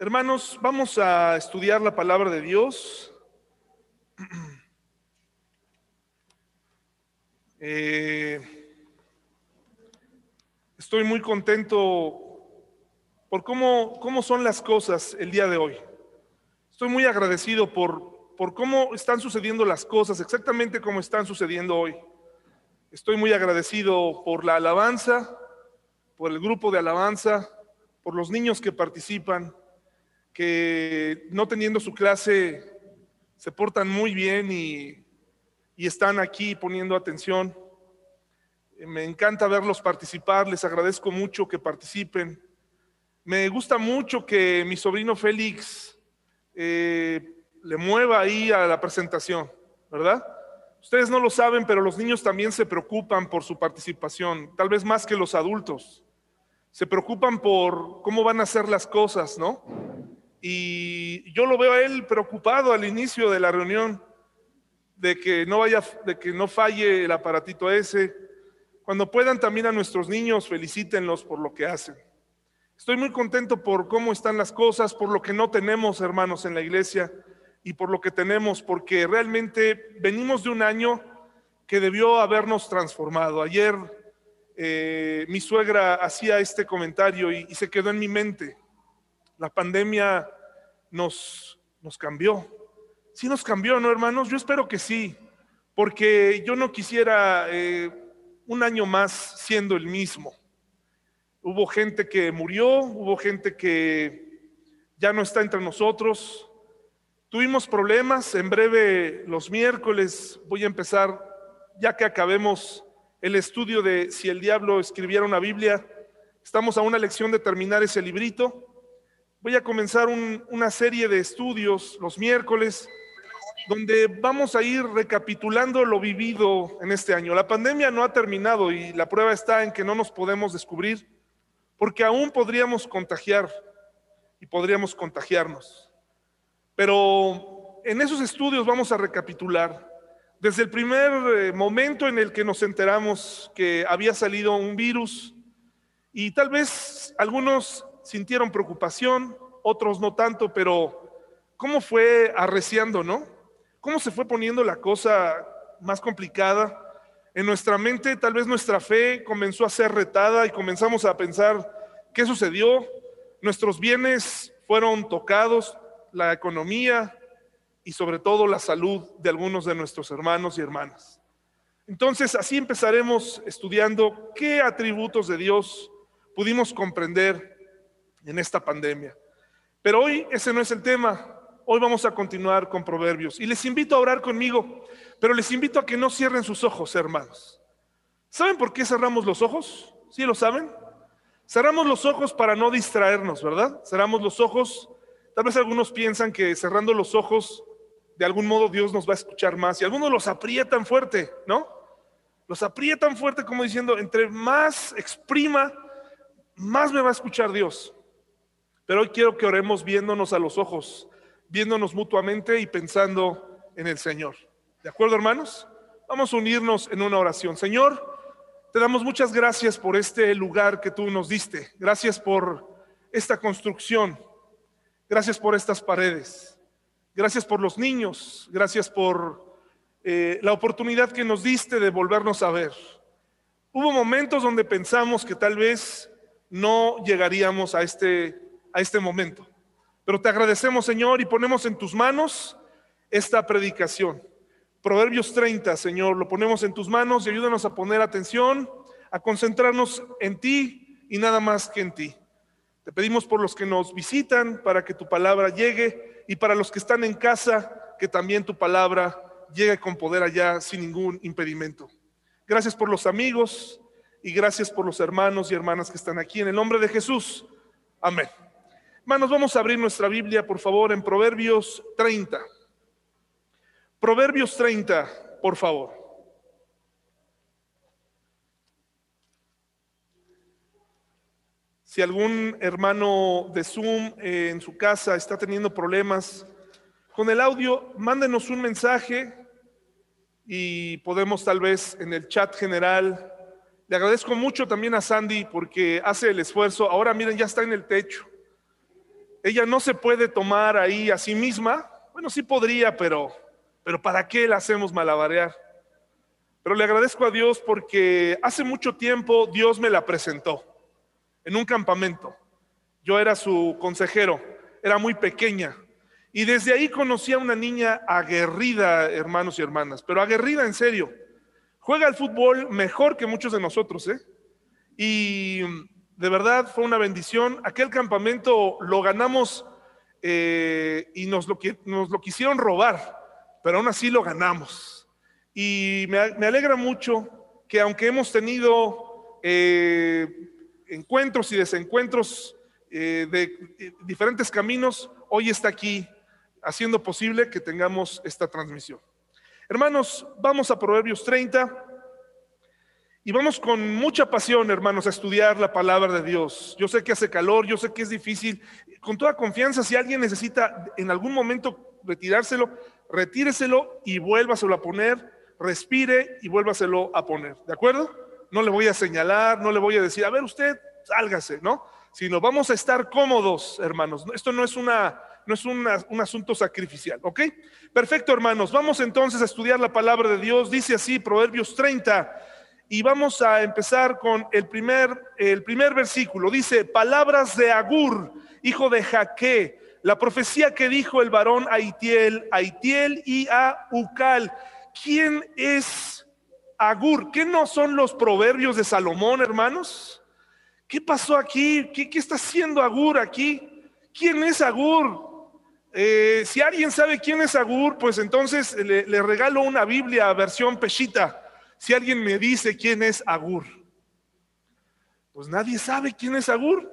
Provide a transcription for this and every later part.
Hermanos, vamos a estudiar la palabra de Dios. Eh, estoy muy contento por cómo, cómo son las cosas el día de hoy. Estoy muy agradecido por, por cómo están sucediendo las cosas, exactamente como están sucediendo hoy. Estoy muy agradecido por la alabanza, por el grupo de alabanza, por los niños que participan, que no teniendo su clase se portan muy bien y, están aquí poniendo atención. Me encanta verlos participar, les agradezco mucho que participen. Me gusta mucho que mi sobrino Félix eh, le mueva ahí a la presentación, ¿verdad? Ustedes no lo saben, pero los niños también se preocupan por su participación, tal vez más que los adultos. Se preocupan por cómo van a hacer las cosas, ¿no? Y yo lo veo a él preocupado al inicio de la reunión de que no vaya, de que no falle el aparatito ese. Cuando puedan también a nuestros niños, felicítenlos por lo que hacen. Estoy muy contento por cómo están las cosas, por lo que no tenemos, hermanos, en la iglesia y por lo que tenemos, porque realmente venimos de un año que debió habernos transformado. Ayer eh, mi suegra hacía este comentario y se quedó en mi mente. La pandemia nos, nos cambió. Sí nos cambió, ¿no, hermanos? Yo espero que sí, porque yo no quisiera eh, un año más siendo el mismo. Hubo gente que murió, hubo gente que ya no está entre nosotros. Tuvimos problemas, en breve los miércoles voy a empezar, ya que acabemos el estudio de si el diablo escribiera una Biblia, estamos a una lección de terminar ese librito. Voy a comenzar una serie de estudios los miércoles donde vamos a ir recapitulando lo vivido en este año. La pandemia no ha terminado y la prueba está en que no nos podemos descubrir porque aún podríamos contagiar y podríamos contagiarnos. Pero en esos estudios vamos a recapitular desde el primer eh, momento en el que nos enteramos que había salido un virus y tal vez algunos sintieron preocupación, otros no tanto, pero ¿cómo fue arreciando, no? ¿Cómo se fue poniendo la cosa más complicada? En nuestra mente tal vez nuestra fe comenzó a ser retada y comenzamos a pensar, ¿qué sucedió? Nuestros bienes fueron tocados, la economía y sobre todo la salud de algunos de nuestros hermanos y hermanas. Entonces, así empezaremos estudiando qué atributos de Dios pudimos comprender en esta pandemia. Pero hoy ese no es el tema. Hoy vamos a continuar con Proverbios. Y les invito a orar conmigo, pero les invito a que no cierren sus ojos, hermanos. ¿Saben por qué cerramos los ojos? ¿Sí lo saben? Cerramos los ojos para no distraernos, ¿verdad? Cerramos los ojos. Tal vez algunos piensan que cerrando los ojos, de algún modo Dios nos va a escuchar más. Y algunos los aprietan fuerte, ¿no? Los aprietan fuerte como diciendo, entre más exprima, más me va a escuchar Dios. Pero hoy quiero que oremos viéndonos a los ojos, viéndonos mutuamente y pensando en el Señor. ¿De acuerdo, hermanos? Vamos a unirnos en una oración. Señor, te damos muchas gracias por este lugar que tú nos diste. Gracias por esta construcción. Gracias por estas paredes. Gracias por los niños. Gracias por eh, la oportunidad que nos diste de volvernos a ver. Hubo momentos donde pensamos que tal vez no llegaríamos a este a este momento. Pero te agradecemos, Señor, y ponemos en tus manos esta predicación. Proverbios 30, Señor, lo ponemos en tus manos y ayúdanos a poner atención, a concentrarnos en ti y nada más que en ti. Te pedimos por los que nos visitan para que tu palabra llegue y para los que están en casa, que también tu palabra llegue con poder allá sin ningún impedimento. Gracias por los amigos y gracias por los hermanos y hermanas que están aquí. En el nombre de Jesús. Amén. Hermanos, vamos a abrir nuestra Biblia, por favor, en Proverbios 30. Proverbios 30, por favor. Si algún hermano de Zoom eh, en su casa está teniendo problemas con el audio, mándenos un mensaje y podemos tal vez en el chat general. Le agradezco mucho también a Sandy porque hace el esfuerzo. Ahora miren, ya está en el techo ella no se puede tomar ahí a sí misma. Bueno, sí podría, pero, pero ¿para qué la hacemos malabarear? Pero le agradezco a Dios porque hace mucho tiempo Dios me la presentó en un campamento. Yo era su consejero, era muy pequeña. Y desde ahí conocí a una niña aguerrida, hermanos y hermanas, pero aguerrida en serio. Juega al fútbol mejor que muchos de nosotros, ¿eh? Y de verdad fue una bendición. Aquel campamento lo ganamos eh, y nos lo, nos lo quisieron robar, pero aún así lo ganamos. Y me, alegra mucho que aunque hemos tenido eh, encuentros y desencuentros eh, de diferentes caminos, hoy está aquí haciendo posible que tengamos esta transmisión. Hermanos, vamos a Proverbios 30 y vamos con mucha pasión, hermanos, a estudiar la palabra de Dios. Yo sé que hace calor, yo sé que es difícil. Con toda confianza, si alguien necesita en algún momento retirárselo, retíreselo y vuélvaselo a poner, respire y vuélvaselo a poner. ¿De acuerdo? No le voy a señalar, no le voy a decir, a ver usted, sálgase, ¿no? Sino vamos a estar cómodos, hermanos. Esto no es una no es un asunto sacrificial, ¿ok? Perfecto, hermanos. Vamos entonces a estudiar la palabra de Dios. Dice así, Proverbios 30, y vamos a empezar con el primer, el primer versículo. Dice, palabras de Agur, hijo de Jaque, la profecía que dijo el varón Aitiel, Aitiel y a Ucal. ¿Quién es Agur? ¿Qué no son los proverbios de Salomón, hermanos? ¿Qué pasó aquí? ¿Qué, qué está haciendo Agur aquí? ¿Quién es Agur? Eh, si alguien sabe quién es Agur, pues entonces le, regalo una Biblia versión peshita. Si alguien me dice quién es Agur, pues nadie sabe quién es Agur.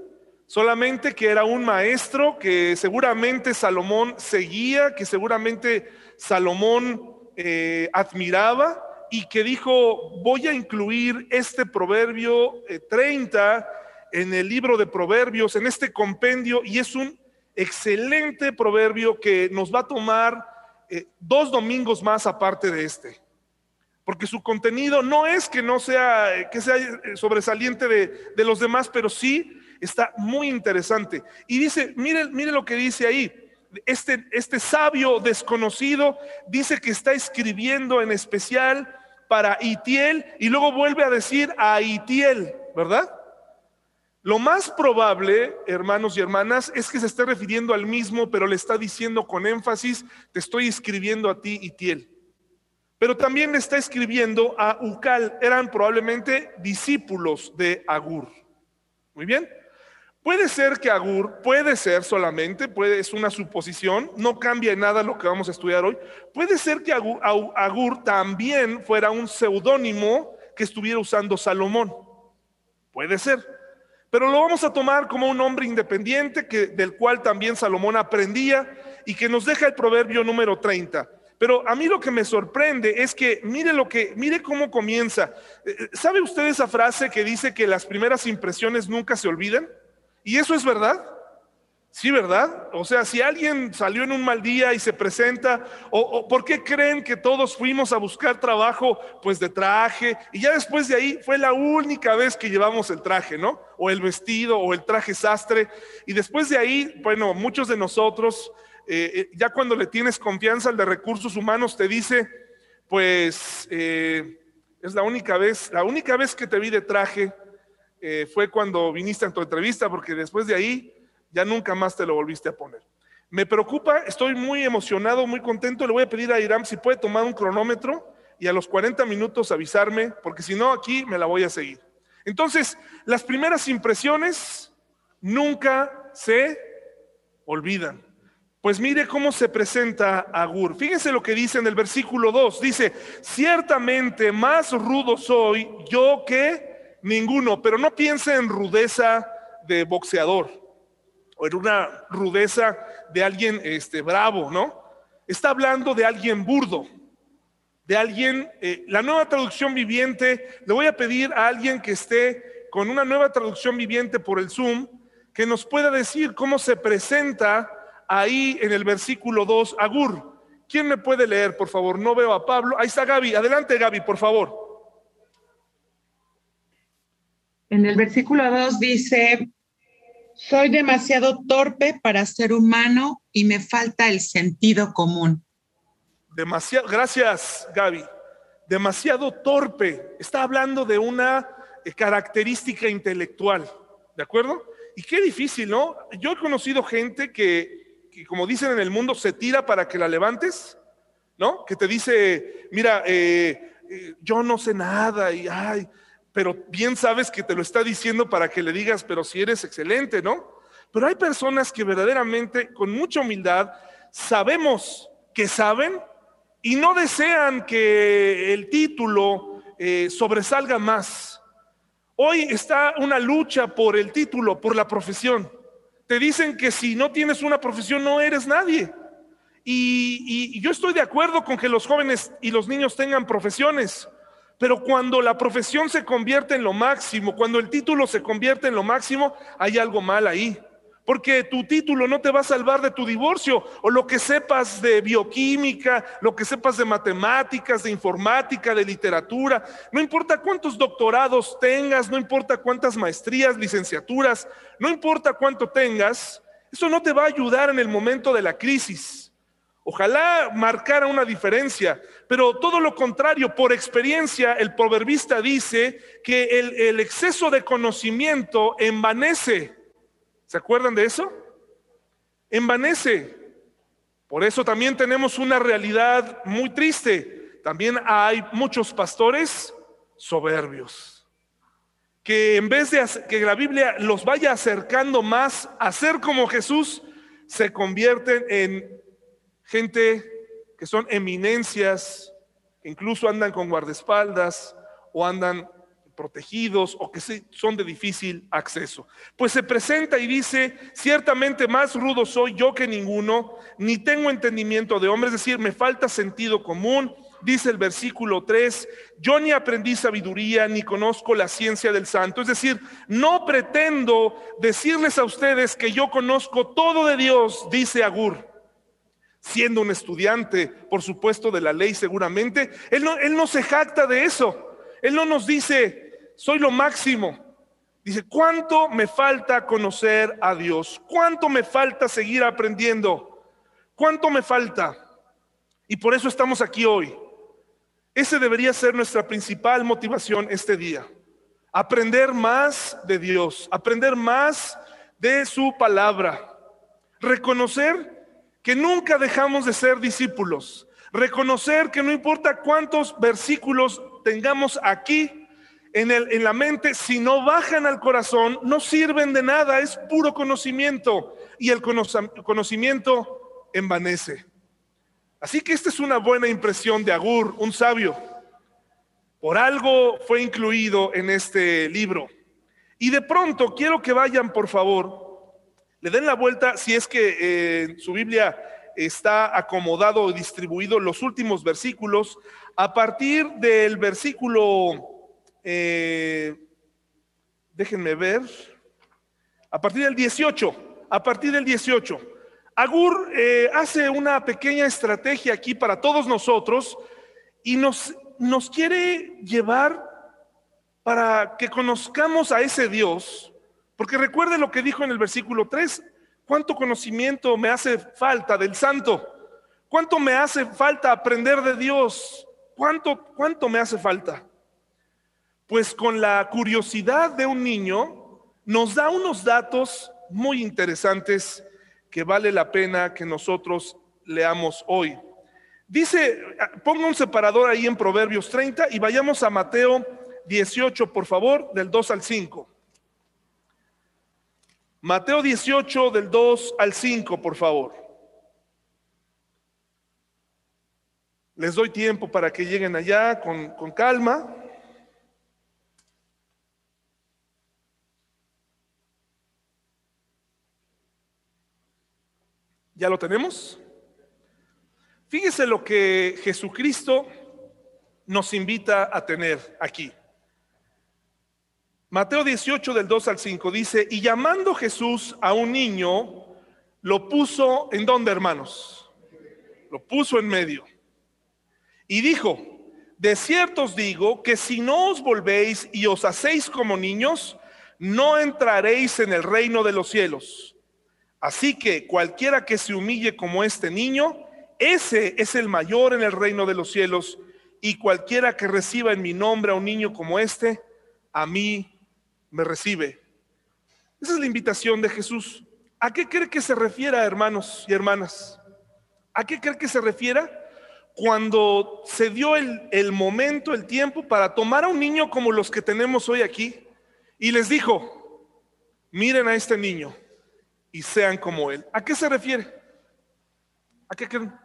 Solamente que era un maestro que seguramente Salomón seguía, que seguramente Salomón eh, admiraba y que dijo, voy a incluir este proverbio 30 eh, en el libro de proverbios, en este compendio, y es un excelente proverbio que nos va a tomar eh, dos domingos más aparte de este. Porque su contenido no es que no sea, que sea eh, sobresaliente de, los demás, pero sí está muy interesante. Y dice, mire, mire lo que dice ahí. Este, este sabio desconocido dice que está escribiendo en especial para Itiel y luego vuelve a decir a Itiel, ¿verdad? Lo más probable, hermanos y hermanas, es que se esté refiriendo al mismo, pero le está diciendo con énfasis, te estoy escribiendo a ti, Itiel. Pero también le está escribiendo a Ucal, eran probablemente discípulos de Agur. Muy bien. Puede ser que Agur, puede ser solamente, puede, es una suposición, no cambia nada lo que vamos a estudiar hoy. Puede ser que Agur, Agur también fuera un seudónimo que estuviera usando Salomón. Puede ser. Pero lo vamos a tomar como un hombre independiente que, del cual también Salomón aprendía y que nos deja el proverbio número 30. Pero a mí lo que me sorprende es que mire lo que mire cómo comienza. Eh, eh, ¿Sabe usted esa frase que dice que las primeras impresiones nunca se olvidan? ¿Y eso es verdad? Sí, ¿verdad? O sea, si alguien salió en un mal día y se presenta, o, ¿por qué creen que todos fuimos a buscar trabajo pues de traje? Y ya después de ahí fue la única vez que llevamos el traje, ¿no? O el vestido o el traje sastre. Y después de ahí, bueno, muchos de nosotros, eh, eh, ya cuando le tienes confianza al de recursos humanos, te dice, pues eh, es la única vez, la única vez que te vi de traje fue cuando viniste a tu entrevista, porque después de ahí ya nunca más te lo volviste a poner. Me preocupa, estoy muy emocionado, muy contento. Le voy a pedir a Iram si puede tomar un cronómetro y a los 40 minutos avisarme, porque si no, aquí me la voy a seguir. Entonces, las primeras impresiones nunca se olvidan. Pues mire cómo se presenta Agur. Fíjense lo que dice en el versículo 2. Dice, ciertamente más rudo soy yo que ninguno, pero no piense en rudeza de boxeador o en una rudeza de alguien este, bravo, ¿no? Está hablando de alguien burdo, de alguien, eh, la nueva traducción viviente, le voy a pedir a alguien que esté con una nueva traducción viviente por el Zoom, que nos pueda decir cómo se presenta ahí en el versículo 2 Agur. ¿Quién me puede leer, por favor? No veo a Pablo. Ahí está Gaby. Adelante, Gaby, por favor. En el versículo 2 dice, Soy demasiado torpe para ser humano y me falta el sentido común. Demasiado, gracias Gaby. Demasiado torpe. Está hablando de una eh, característica intelectual, ¿de acuerdo? Y qué difícil, ¿no? Yo he conocido gente que, que como dicen en el mundo, se tira para que la levantes, ¿no? Que te dice, mira, eh, eh, yo no sé nada y ay, pero bien sabes que te lo está diciendo para que le digas, pero si eres excelente, ¿no? Pero hay personas que verdaderamente, con mucha humildad, sabemos que saben y no desean que el título eh, sobresalga más. Hoy está una lucha por el título, por la profesión. Te dicen que si no tienes una profesión no eres nadie. Y, yo estoy de acuerdo con que los jóvenes y los niños tengan profesiones, pero cuando la profesión se convierte en lo máximo, cuando el título se convierte en lo máximo, hay algo mal ahí. Porque tu título no te va a salvar de tu divorcio o lo que sepas de bioquímica, lo que sepas de matemáticas, de informática, de literatura. No importa cuántos doctorados tengas, no importa cuántas maestrías, licenciaturas, no importa cuánto tengas, eso no te va a ayudar en el momento de la crisis. Ojalá marcara una diferencia, pero todo lo contrario, por experiencia, el proverbista dice que el, exceso de conocimiento envanece. ¿Se acuerdan de eso? Envanece. Por eso también tenemos una realidad muy triste. También hay muchos pastores soberbios, que en vez de que la Biblia los vaya acercando más a ser como Jesús, se convierten en gente que son eminencias, incluso andan con guardaespaldas o andan protegidos o que son de difícil acceso. Pues se presenta y dice, ciertamente más rudo soy yo que ninguno, ni tengo entendimiento de hombre, es decir, me falta sentido común. Dice el versículo 3, yo ni aprendí sabiduría, ni conozco la ciencia del santo. Es decir, no pretendo decirles a ustedes que yo conozco todo de Dios, dice Agur siendo un estudiante, por supuesto, de la ley seguramente, él no, él no se jacta de eso. Él no nos dice, soy lo máximo. Dice, ¿cuánto me falta conocer a Dios? ¿Cuánto me falta seguir aprendiendo? ¿Cuánto me falta? Y por eso estamos aquí hoy. Ese debería ser nuestra principal motivación este día. Aprender más de Dios, aprender más de su palabra. Reconocer que nunca dejamos de ser discípulos. Reconocer que no importa cuántos versículos tengamos aquí en, el, en la mente, si no bajan al corazón, no sirven de nada, es puro conocimiento y el conocimiento envanece. Así que esta es una buena impresión de Agur, un sabio. Por algo fue incluido en este libro. Y de pronto quiero que vayan, por favor, le den la vuelta si es que eh, su Biblia está acomodado o distribuido los últimos versículos. A partir del versículo, eh, déjenme ver, a partir del 18, a partir del 18. Agur eh, hace una pequeña estrategia aquí para todos nosotros y nos, nos quiere llevar para que conozcamos a ese Dios porque recuerde lo que dijo en el versículo 3, ¿cuánto conocimiento me hace falta del santo? ¿Cuánto me hace falta aprender de Dios? ¿Cuánto, cuánto me hace falta? Pues con la curiosidad de un niño nos da unos datos muy interesantes que vale la pena que nosotros leamos hoy. Dice, ponga un separador ahí en Proverbios 30 y vayamos a Mateo 18, por favor, del 2 al 5. Mateo 18 del 2 al 5, por favor. Les doy tiempo para que lleguen allá con, con calma. ¿Ya lo tenemos? Fíjese lo que Jesucristo nos invita a tener aquí. Mateo 18 del 2 al 5 dice, y llamando Jesús a un niño, lo puso en donde, hermanos? Lo puso en medio. Y dijo, de cierto os digo que si no os volvéis y os hacéis como niños, no entraréis en el reino de los cielos. Así que cualquiera que se humille como este niño, ese es el mayor en el reino de los cielos, y cualquiera que reciba en mi nombre a un niño como este, a mí me recibe. Esa es la invitación de Jesús. ¿A qué cree que se refiera, hermanos y hermanas? ¿A qué cree que se refiera? Cuando se dio el, el momento, el tiempo para tomar a un niño como los que tenemos hoy aquí y les dijo, miren a este niño y sean como él. ¿A qué se refiere? ¿A qué creen?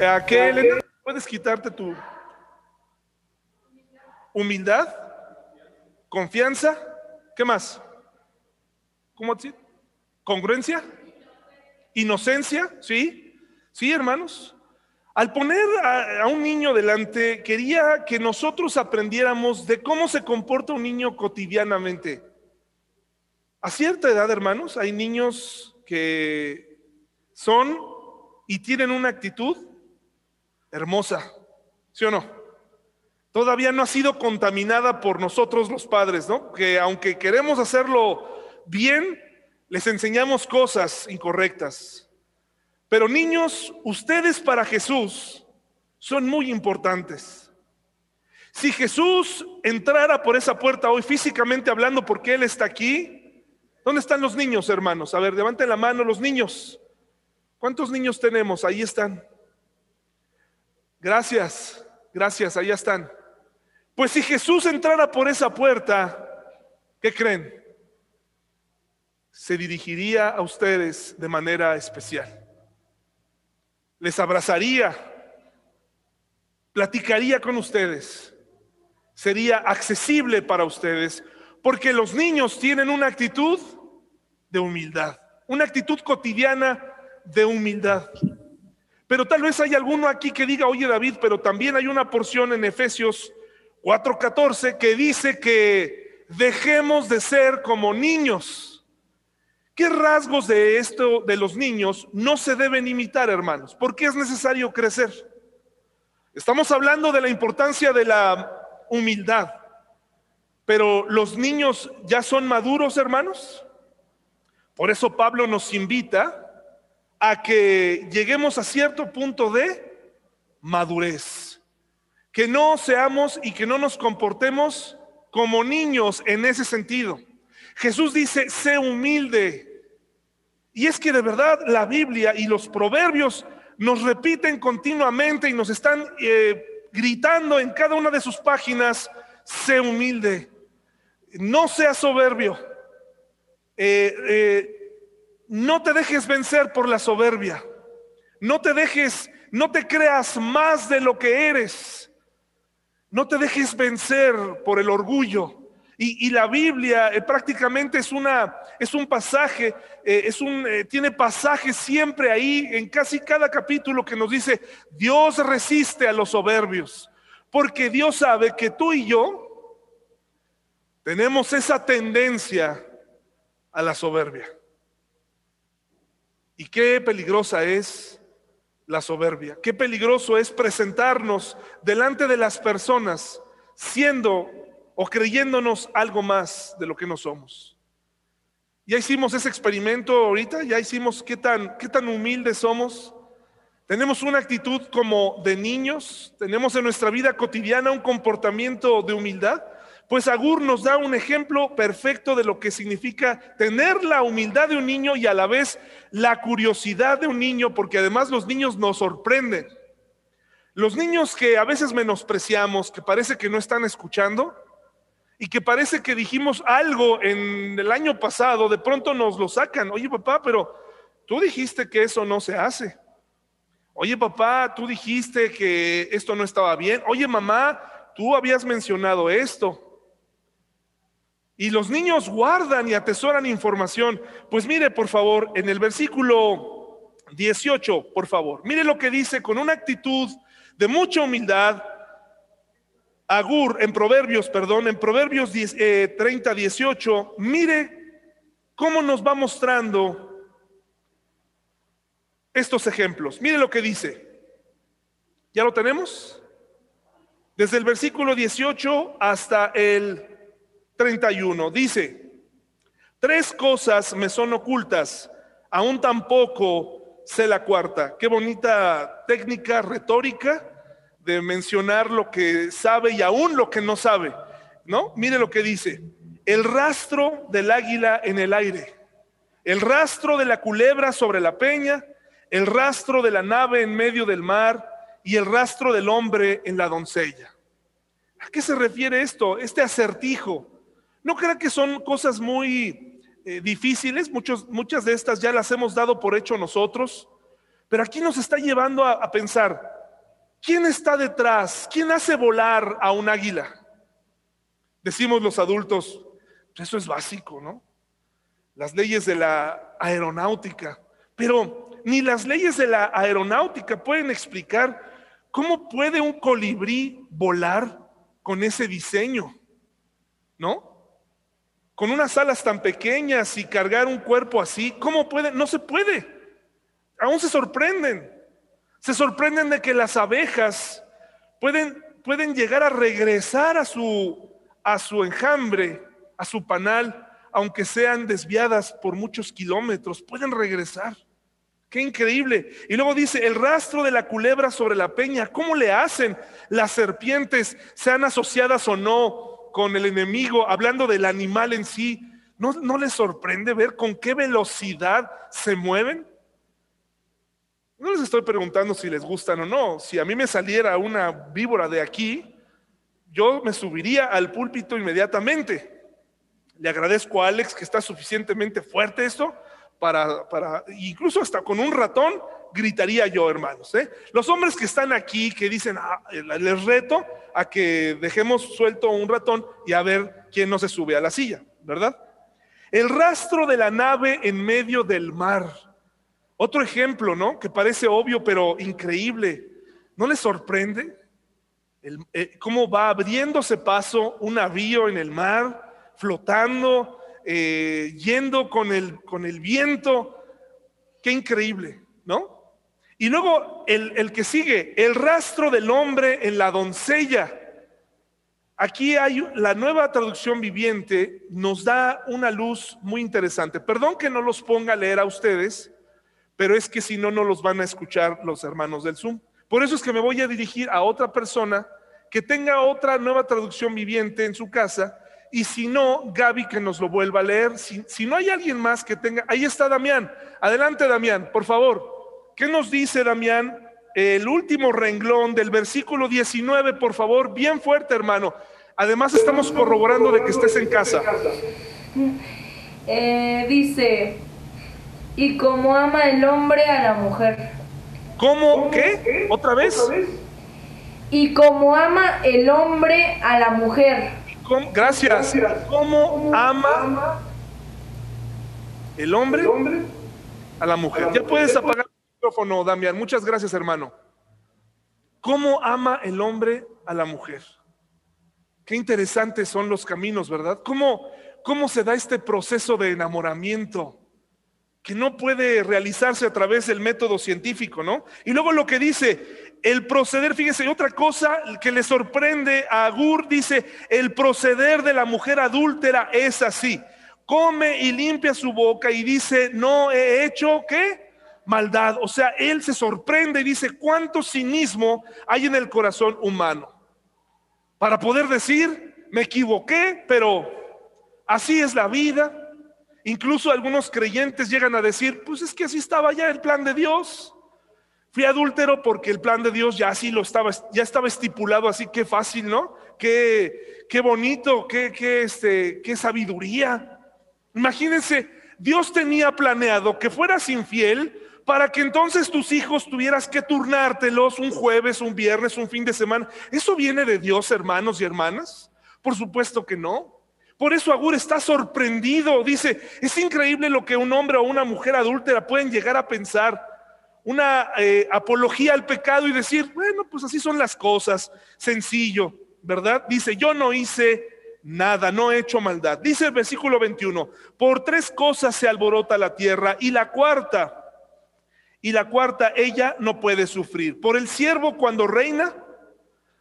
¿A qué, ¿Puedes quitarte tu humildad? ¿Confianza? ¿Qué más? ¿Cómo decir? ¿Congruencia? ¿Inocencia? ¿Sí? Sí, hermanos. Al poner a, a, un niño delante, quería que nosotros aprendiéramos de cómo se comporta un niño cotidianamente. A cierta edad, hermanos, hay niños que son y tienen una actitud hermosa, ¿sí o no? Todavía no ha sido contaminada por nosotros los padres, ¿no? Que aunque queremos hacerlo bien, les enseñamos cosas incorrectas. Pero niños, ustedes para Jesús son muy importantes. Si Jesús entrara por esa puerta hoy físicamente hablando porque Él está aquí, ¿dónde están los niños, hermanos? A ver, levanten la mano los niños. ¿Cuántos niños tenemos? Ahí están. Gracias, gracias, ahí están. Pues si Jesús entrara por esa puerta, ¿qué creen? Se dirigiría a ustedes de manera especial. Les abrazaría, platicaría con ustedes, sería accesible para ustedes, porque los niños tienen una actitud de humildad, una actitud cotidiana de humildad. Pero tal vez hay alguno aquí que diga, oye David, pero también hay una porción en Efesios 4:14 que dice que dejemos de ser como niños. ¿Qué rasgos de esto de los niños no se deben imitar, hermanos? Porque es necesario crecer. Estamos hablando de la importancia de la humildad, pero los niños ya son maduros, hermanos. Por eso Pablo nos invita a que lleguemos a cierto punto de madurez. Que no seamos y que no nos comportemos como niños en ese sentido. Jesús dice, sé humilde. Y es que de verdad la Biblia y los proverbios nos repiten continuamente y nos están eh, gritando en cada una de sus páginas, sé humilde. No seas soberbio. Eh, eh, no te dejes vencer por la soberbia. No te dejes, no te creas más de lo que eres. No te dejes vencer por el orgullo. Y, la Biblia eh, prácticamente es, una, es un pasaje, es un, tiene pasajes siempre ahí en casi cada capítulo que nos dice, Dios resiste a los soberbios, porque Dios sabe que tú y yo tenemos esa tendencia a la soberbia. Y qué peligrosa es la soberbia. Qué peligroso es presentarnos delante de las personas siendo o creyéndonos algo más de lo que no somos. Ya hicimos ese experimento ahorita, ya hicimos qué tan, qué tan humildes somos. Tenemos una actitud como de niños, tenemos en nuestra vida cotidiana un comportamiento de humildad. Pues Agur nos da un ejemplo perfecto de lo que significa tener la humildad de un niño y a la vez la curiosidad de un niño, porque además los niños nos sorprenden. Los niños que a veces menospreciamos, que parece que no están escuchando y que parece que dijimos algo en el año pasado, de pronto nos lo sacan. Oye papá, pero tú dijiste que eso no se hace. Oye papá, tú dijiste que esto no estaba bien. Oye mamá, tú habías mencionado esto. Y los niños guardan y atesoran información. Pues mire, por favor, en el versículo 18, por favor, mire lo que dice con una actitud de mucha humildad. Agur, en Proverbios, perdón, en Proverbios 30, 18, eh, mire cómo nos va mostrando estos ejemplos. Mire lo que dice. ¿Ya lo tenemos? Desde el versículo 18 hasta el 31. Dice, tres cosas me son ocultas, aún tampoco sé la cuarta. Qué bonita técnica retórica de mencionar lo que sabe y aún lo que no sabe. ¿No? Mire lo que dice. El rastro del águila en el aire, el rastro de la culebra sobre la peña, el rastro de la nave en medio del mar y el rastro del hombre en la doncella. ¿A qué se refiere esto? Este acertijo. ¿No creo que son cosas muy eh, difíciles? Muchos, muchas de estas ya las hemos dado por hecho nosotros, pero aquí nos está llevando a, a pensar, ¿quién está detrás? ¿Quién hace volar a un águila? Decimos los adultos, eso es básico, ¿no? Las leyes de la aeronáutica. Pero ni las leyes de la aeronáutica pueden explicar cómo puede un colibrí volar con ese diseño, ¿no? Con unas alas tan pequeñas y cargar un cuerpo así, ¿cómo puede? No se puede. Aún se sorprenden. Se sorprenden de que las abejas pueden, pueden llegar a regresar a su, a su enjambre, a su panal, aunque sean desviadas por muchos kilómetros, pueden regresar. Qué increíble. Y luego dice, el rastro de la culebra sobre la peña, ¿cómo le hacen las serpientes, sean asociadas o no con el enemigo, hablando del animal en sí? ¿No, no les sorprende ver con qué velocidad se mueven? No les estoy preguntando si les gustan o no. Si a mí me saliera una víbora de aquí, yo me subiría al púlpito inmediatamente. Le agradezco a Alex que está suficientemente fuerte esto para, para, incluso hasta con un ratón, gritaría yo, hermanos. ¿eh? Los hombres que están aquí, que dicen, ah, les reto a que dejemos suelto un ratón y a ver quién no se sube a la silla, ¿verdad? El rastro de la nave en medio del mar. Otro ejemplo, ¿no? Que parece obvio, pero increíble. ¿No les sorprende? Eh, cómo va abriéndose paso un navío en el mar, flotando, eh, yendo con el, con el viento. Qué increíble, ¿no? Y luego el, el que sigue, el rastro del hombre en la doncella. Aquí hay la nueva traducción viviente, nos da una luz muy interesante. Perdón que no los ponga a leer a ustedes, pero es que si no, no los van a escuchar los hermanos del Zoom. Por eso es que me voy a dirigir a otra persona que tenga otra nueva traducción viviente en su casa y si no, Gaby que nos lo vuelva a leer. Si, no hay alguien más que tenga, ahí está Damián. Adelante Damián, por favor. ¿Qué nos dice Damián? El último renglón del versículo 19, por favor, bien fuerte hermano. Además estamos corroborando de que estés en casa. Eh, dice, y como ama el hombre a la mujer. ¿Cómo? ¿Qué? ¿Otra vez? ¿Otra vez? Y como ama el hombre a la mujer gracias. ¿Cómo ama el hombre a la mujer? Ya puedes apagar Damián. Muchas gracias, hermano. ¿Cómo ama el hombre a la mujer? Qué interesantes son los caminos, ¿verdad? ¿Cómo, cómo se da este proceso de enamoramiento? que no puede realizarse a través del método científico, ¿no? Y luego lo que dice, el proceder, fíjese, otra cosa que le sorprende a Agur, dice, el proceder de la mujer adúltera es así, come y limpia su boca y dice, no he hecho, ¿qué? Maldad. O sea, él se sorprende y dice, ¿cuánto cinismo hay en el corazón humano? Para poder decir, me equivoqué, pero así es la vida, Incluso algunos creyentes llegan a decir, pues es que así estaba ya el plan de Dios. Fui adúltero porque el plan de Dios ya así lo estaba, ya estaba estipulado así, qué fácil, ¿no? Qué, qué bonito, qué, qué, este, qué sabiduría. Imagínense, Dios tenía planeado que fueras infiel para que entonces tus hijos tuvieras que turnártelos un jueves, un viernes, un fin de semana. ¿Eso viene de Dios, hermanos y hermanas? Por supuesto que no. Por eso Agur está sorprendido. Dice, es increíble lo que un hombre o una mujer adúltera pueden llegar a pensar. Una eh, apología al pecado y decir, bueno, pues así son las cosas. Sencillo, ¿verdad? Dice, yo no hice nada, no he hecho maldad. Dice el versículo 21, por tres cosas se alborota la tierra y la cuarta, y la cuarta ella no puede sufrir. Por el siervo cuando reina,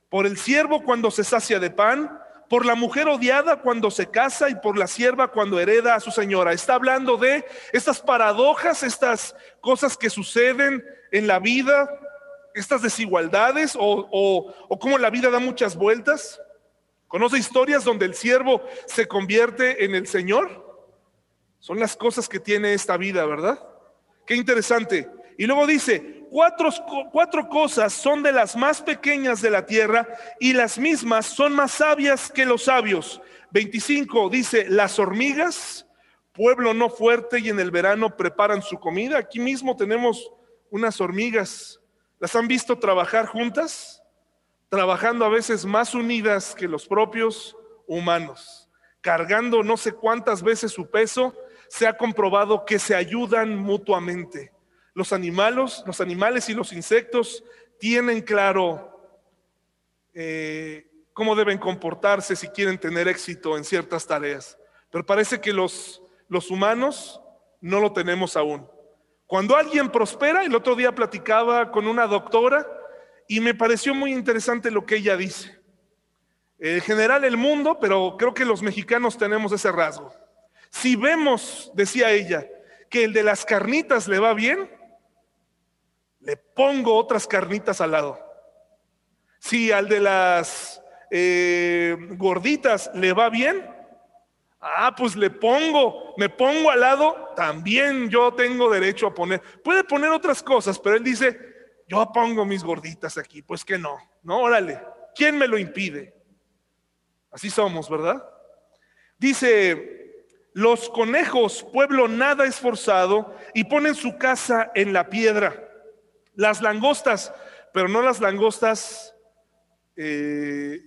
por el siervo cuando se sacia de pan, por la mujer odiada cuando se casa y por la sierva cuando hereda a su señora. Está hablando de estas paradojas, estas cosas que suceden en la vida, estas desigualdades o, o, cómo la vida da muchas vueltas. ¿Conoce historias donde el siervo se convierte en el Señor? Son las cosas que tiene esta vida, ¿verdad? Qué interesante. Y luego dice, cuatro, cuatro cosas son de las más pequeñas de la tierra y las mismas son más sabias que los sabios. 25 dice, las hormigas, pueblo no fuerte y en el verano preparan su comida. Aquí mismo tenemos unas hormigas. ¿Las han visto trabajar juntas? Trabajando a veces más unidas que los propios humanos, cargando no sé cuántas veces su peso. Se ha comprobado que se ayudan mutuamente. Los animales, los animales y los insectos tienen claro eh, cómo deben comportarse si quieren tener éxito en ciertas tareas. Pero parece que los, los humanos no lo tenemos aún. Cuando alguien prospera, el otro día platicaba con una doctora y me pareció muy interesante lo que ella dice. En general el mundo, pero creo que los mexicanos tenemos ese rasgo. Si vemos, decía ella, que el de las carnitas le va bien, le pongo otras carnitas al lado. Si al de las eh, gorditas le va bien, ah, pues le pongo, me pongo al lado, también yo tengo derecho a poner. Puede poner otras cosas, pero él dice, yo pongo mis gorditas aquí, pues que no, no, órale, ¿quién me lo impide? Así somos, ¿verdad? Dice, los conejos, pueblo nada esforzado, y ponen su casa en la piedra. Las langostas, pero no las langostas eh,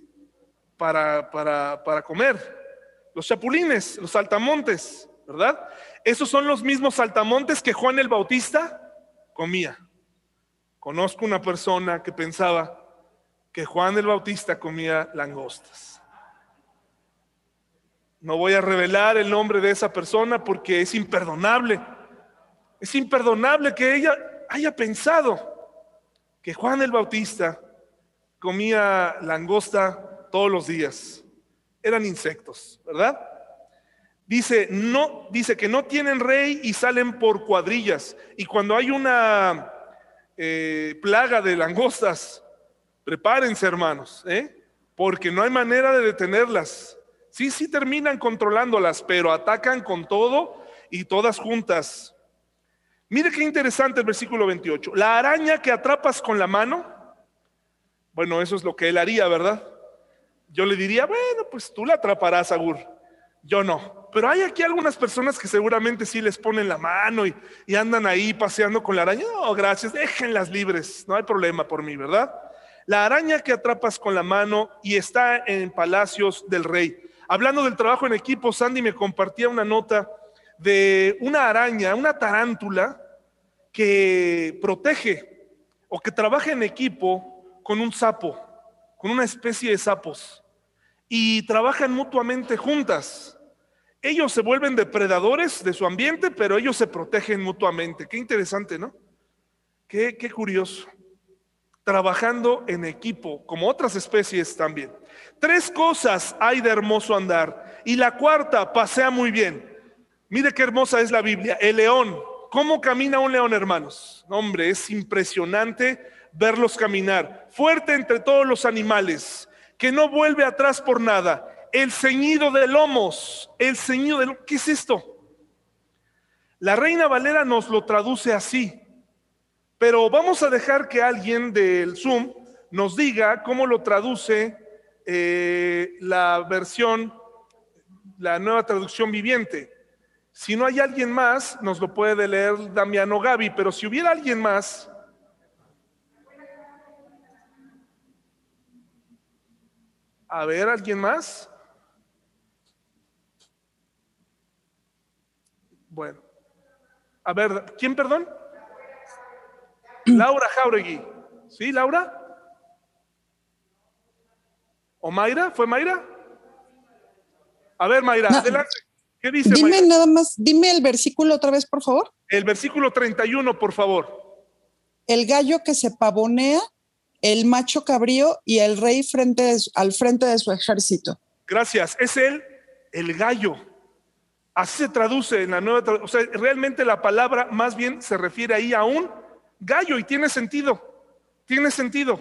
para, para, para comer. Los chapulines, los saltamontes, ¿verdad? Esos son los mismos saltamontes que Juan el Bautista comía. Conozco una persona que pensaba que Juan el Bautista comía langostas. No voy a revelar el nombre de esa persona porque es imperdonable. Es imperdonable que ella haya pensado que Juan el Bautista comía langosta todos los días. Eran insectos, ¿verdad? Dice, no, dice que no tienen rey y salen por cuadrillas. Y cuando hay una eh, plaga de langostas, prepárense hermanos, ¿eh? porque no hay manera de detenerlas. Sí, sí terminan controlándolas, pero atacan con todo y todas juntas. Mire qué interesante el versículo 28. La araña que atrapas con la mano, bueno, eso es lo que él haría, ¿verdad? Yo le diría, bueno, pues tú la atraparás, Agur. Yo no. Pero hay aquí algunas personas que seguramente sí les ponen la mano y, y andan ahí paseando con la araña. No, gracias, déjenlas libres, no hay problema por mí, ¿verdad? La araña que atrapas con la mano y está en palacios del rey. Hablando del trabajo en equipo, Sandy me compartía una nota de una araña, una tarántula, que protege o que trabaja en equipo con un sapo, con una especie de sapos, y trabajan mutuamente juntas. Ellos se vuelven depredadores de su ambiente, pero ellos se protegen mutuamente. Qué interesante, ¿no? Qué, qué curioso. Trabajando en equipo, como otras especies también. Tres cosas hay de hermoso andar. Y la cuarta pasea muy bien. Mire qué hermosa es la Biblia. El león, ¿Cómo camina un león, hermanos? Hombre, es impresionante verlos caminar. Fuerte entre todos los animales, que no vuelve atrás por nada. El ceñido de lomos, el ceñido de. ¿Qué es esto? La Reina Valera nos lo traduce así, pero vamos a dejar que alguien del Zoom nos diga cómo lo traduce eh, la versión, la nueva traducción viviente. Si no hay alguien más, nos lo puede leer Damiano Gaby, pero si hubiera alguien más, a ver, ¿alguien más? Bueno, a ver, ¿quién, perdón? Laura Jauregui. ¿Sí, Laura? ¿O Mayra? ¿Fue Mayra? A ver, Mayra, adelante. ¿Qué dice? Dime nada más, dime el versículo otra vez, por favor. El versículo 31, por favor. El gallo que se pavonea, el macho cabrío y el rey frente al frente de su ejército. Gracias. Es el, el gallo. Así se traduce en la nueva traducción. O sea, realmente la palabra más bien se refiere ahí a un gallo y tiene sentido. Tiene sentido.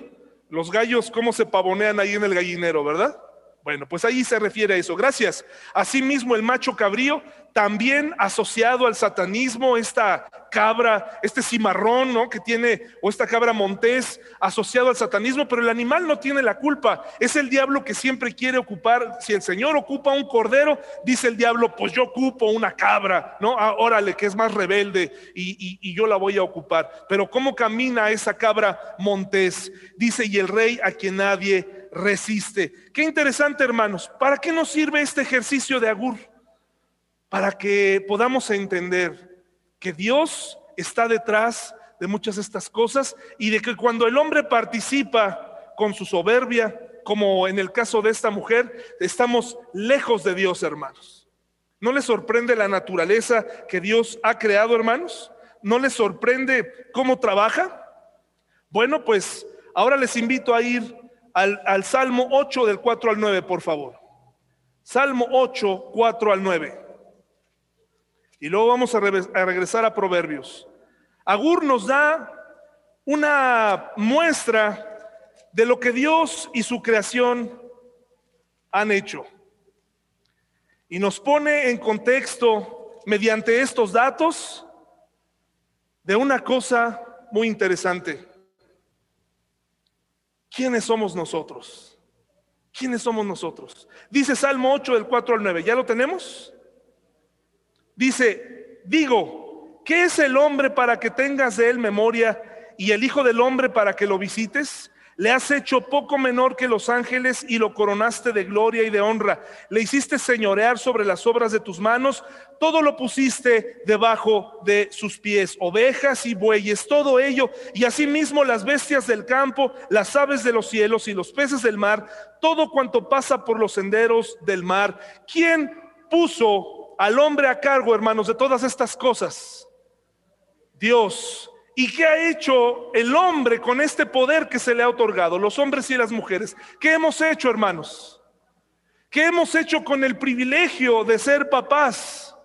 Los gallos, cómo se pavonean ahí en el gallinero, ¿verdad? Bueno, pues ahí se refiere a eso. Gracias. Asimismo, el macho cabrío, también asociado al satanismo, esta cabra, este cimarrón, ¿no? Que tiene, o esta cabra montés, asociado al satanismo, pero el animal no tiene la culpa. Es el diablo que siempre quiere ocupar. Si el Señor ocupa un cordero, dice el diablo, pues yo ocupo una cabra, ¿no? Ah, órale, que es más rebelde y, y yo la voy a ocupar. Pero ¿cómo camina esa cabra montés? Dice, y el rey a quien nadie resiste. Qué interesante, hermanos. ¿Para qué nos sirve este ejercicio de Agur? Para que podamos entender que Dios está detrás de muchas de estas cosas y de que cuando el hombre participa con su soberbia, como en el caso de esta mujer, estamos lejos de Dios, hermanos. ¿No les sorprende la naturaleza que Dios ha creado, hermanos? ¿No les sorprende cómo trabaja? Bueno, pues ahora les invito a ir al, Salmo 8 del 4 al 9, por favor. Salmo 8, 4 al 9. Y luego vamos a, a regresar a Proverbios. Agur nos da una muestra de lo que Dios y su creación han hecho. Y nos pone en contexto, mediante estos datos, de una cosa muy interesante. ¿Quiénes somos nosotros? ¿Quiénes somos nosotros? Dice Salmo 8 del 4 al 9, ¿ya lo tenemos? Dice, digo, ¿qué es el hombre para que tengas de él memoria y el Hijo del Hombre para que lo visites? Le has hecho poco menor que los ángeles y lo coronaste de gloria y de honra. Le hiciste señorear sobre las obras de tus manos. Todo lo pusiste debajo de sus pies. Ovejas y bueyes, todo ello. Y asimismo las bestias del campo, las aves de los cielos y los peces del mar. Todo cuanto pasa por los senderos del mar. ¿Quién puso al hombre a cargo, hermanos, de todas estas cosas? Dios ¿Y qué ha hecho el hombre con este poder que se le ha otorgado, los hombres y las mujeres? ¿Qué hemos hecho, hermanos? ¿Qué hemos hecho con el privilegio de ser papás?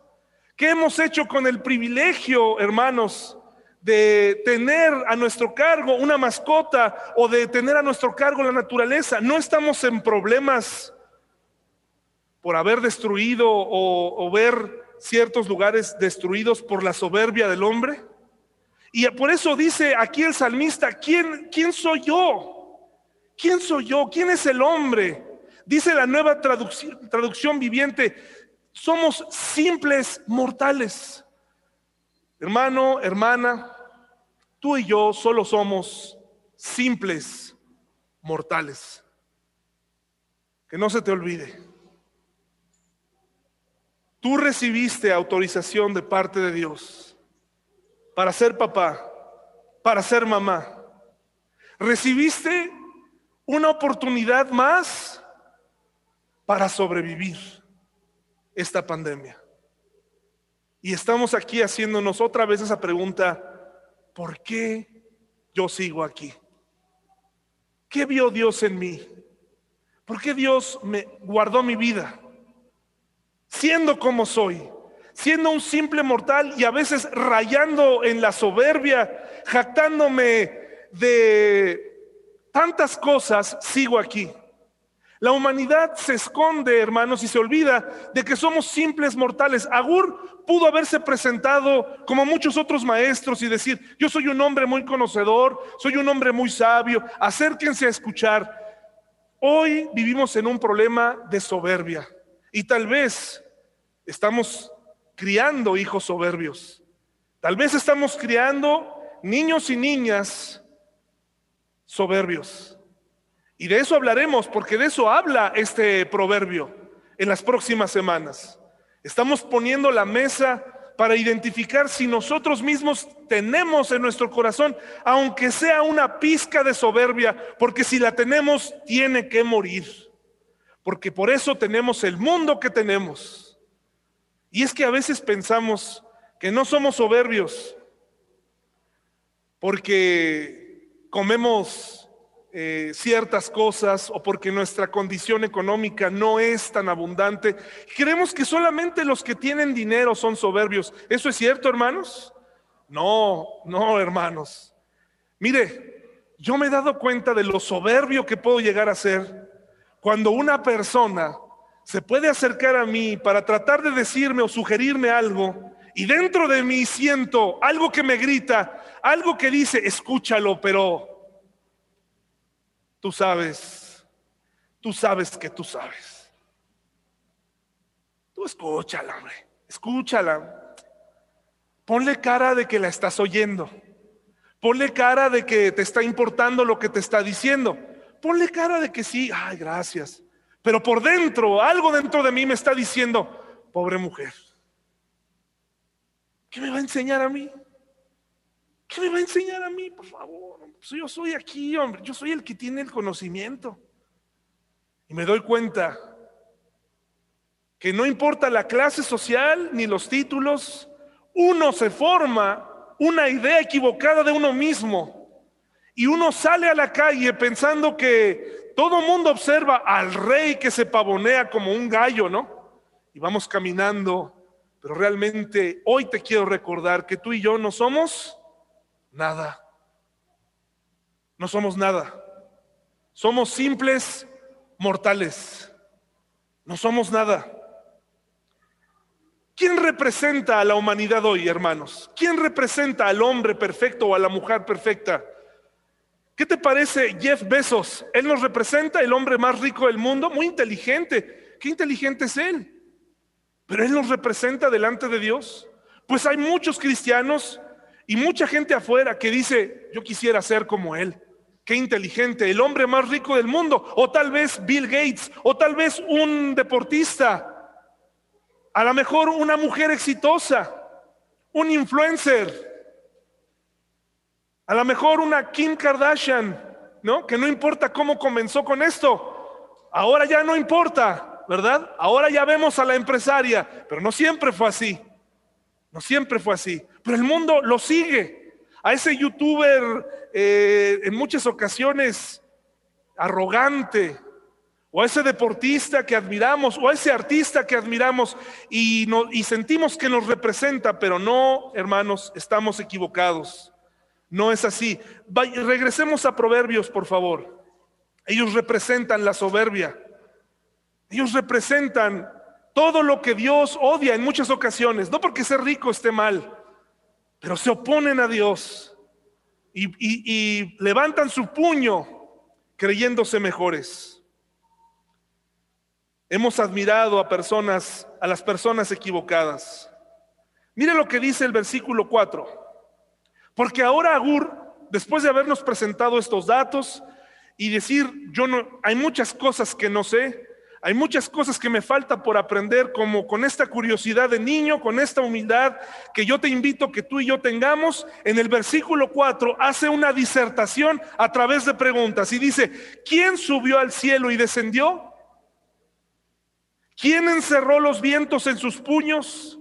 ¿Qué hemos hecho con el privilegio, hermanos, de tener a nuestro cargo una mascota o de tener a nuestro cargo la naturaleza? ¿No estamos en problemas por haber destruido o, o ver ciertos lugares destruidos por la soberbia del hombre? Y por eso dice aquí el salmista, ¿quién, soy yo? ¿Quién soy yo? ¿Quién es el hombre? Dice la nueva traducción, traducción viviente, somos simples mortales. Hermano, hermana, tú y yo solo somos simples mortales. Que no se te olvide. Tú recibiste autorización de parte de Dios para ser papá, para ser mamá. Recibiste una oportunidad más para sobrevivir esta pandemia. Y estamos aquí haciéndonos otra vez esa pregunta, ¿por qué yo sigo aquí? ¿Qué vio Dios en mí? ¿Por qué Dios me guardó mi vida? Siendo como soy, siendo un simple mortal y a veces rayando en la soberbia, jactándome de tantas cosas, sigo aquí. La humanidad se esconde, hermanos, y se olvida de que somos simples mortales. Agur pudo haberse presentado como muchos otros maestros y decir, yo soy un hombre muy conocedor, soy un hombre muy sabio, acérquense a escuchar. Hoy vivimos en un problema de soberbia y tal vez estamos criando hijos soberbios. Tal vez estamos criando niños y niñas soberbios. Y de eso hablaremos, porque de eso habla este proverbio en las próximas semanas. Estamos poniendo la mesa para identificar si nosotros mismos tenemos en nuestro corazón, aunque sea una pizca de soberbia, porque si la tenemos, tiene que morir. Porque por eso tenemos el mundo que tenemos. Y es que a veces pensamos que no somos soberbios porque comemos eh, ciertas cosas o porque nuestra condición económica no es tan abundante. Creemos que solamente los que tienen dinero son soberbios. ¿Eso es cierto, hermanos? No, no, hermanos. Mire, yo me he dado cuenta de lo soberbio que puedo llegar a ser cuando una persona se puede acercar a mí para tratar de decirme o sugerirme algo y dentro de mí siento algo que me grita, algo que dice, escúchalo, pero tú sabes, tú sabes que tú sabes. Tú escúchala, hombre, escúchala. Ponle cara de que la estás oyendo. Ponle cara de que te está importando lo que te está diciendo. Ponle cara de que sí, ay, gracias. Pero por dentro, algo dentro de mí me está diciendo, pobre mujer, ¿qué me va a enseñar a mí? ¿Qué me va a enseñar a mí, por favor? Pues yo soy aquí, hombre, yo soy el que tiene el conocimiento. Y me doy cuenta que no importa la clase social ni los títulos, uno se forma una idea equivocada de uno mismo y uno sale a la calle pensando que todo mundo observa al rey que se pavonea como un gallo, ¿no? Y vamos caminando, pero realmente hoy te quiero recordar que tú y yo no somos nada. No somos nada. Somos simples mortales. No somos nada. ¿Quién representa a la humanidad hoy, hermanos? ¿Quién representa al hombre perfecto o a la mujer perfecta? ¿Qué te parece Jeff Bezos? Él nos representa el hombre más rico del mundo, muy inteligente. ¿Qué inteligente es él? Pero él nos representa delante de Dios. Pues hay muchos cristianos y mucha gente afuera que dice, yo quisiera ser como él. Qué inteligente, el hombre más rico del mundo. O tal vez Bill Gates, o tal vez un deportista a lo mejor una mujer exitosa, un influencer, a lo mejor una Kim Kardashian, ¿no? Que no importa cómo comenzó con esto, ahora ya no importa, ¿verdad? Ahora ya vemos a la empresaria, pero no siempre fue así, no siempre fue así, pero el mundo lo sigue. A ese youtuber eh, en muchas ocasiones arrogante, o a ese deportista que admiramos, o a ese artista que admiramos y, no, y sentimos que nos representa, pero no, hermanos, estamos equivocados. No es así. regresemos a Proverbios, por favor. Ellos representan la soberbia. Ellos representan todo lo que Dios odia en muchas ocasiones. No porque ser rico esté mal, pero se oponen a Dios y levantan su puño creyéndose mejores. Hemos admirado a personas, a las personas equivocadas. Mire lo que dice el versículo 4. Porque ahora Agur, después de habernos presentado estos datos y decir, yo no, hay muchas cosas que no sé, hay muchas cosas que me falta por aprender, como con esta curiosidad de niño, con esta humildad que yo te invito que tú y yo tengamos. En el versículo 4 hace una disertación a través de preguntas y dice, ¿quién subió al cielo y descendió? ¿Quién encerró los vientos en sus puños?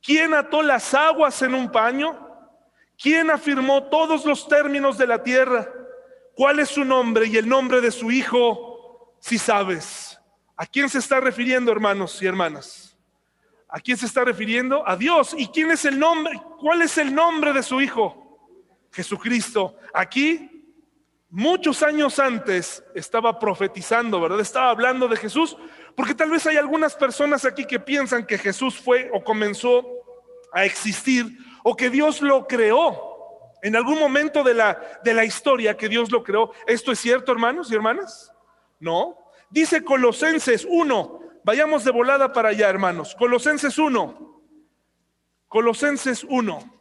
¿Quién ató las aguas en un paño? ¿Quién afirmó todos los términos de la tierra? ¿Cuál es su nombre y el nombre de su hijo? Si sabes. ¿A quién se está refiriendo, hermanos y hermanas? ¿A quién se está refiriendo? A Dios. ¿Y quién es el nombre? ¿Cuál es el nombre de su hijo? Jesucristo. Aquí muchos años antes estaba profetizando, ¿verdad? Estaba hablando de Jesús, porque tal vez hay algunas personas aquí que piensan que Jesús fue o comenzó a existir o que Dios lo creó. En algún momento de la, de la historia que Dios lo creó. ¿Esto es cierto, hermanos y hermanas? No. Dice Colosenses 1. Vayamos de volada para allá, hermanos. Colosenses 1. Colosenses 1.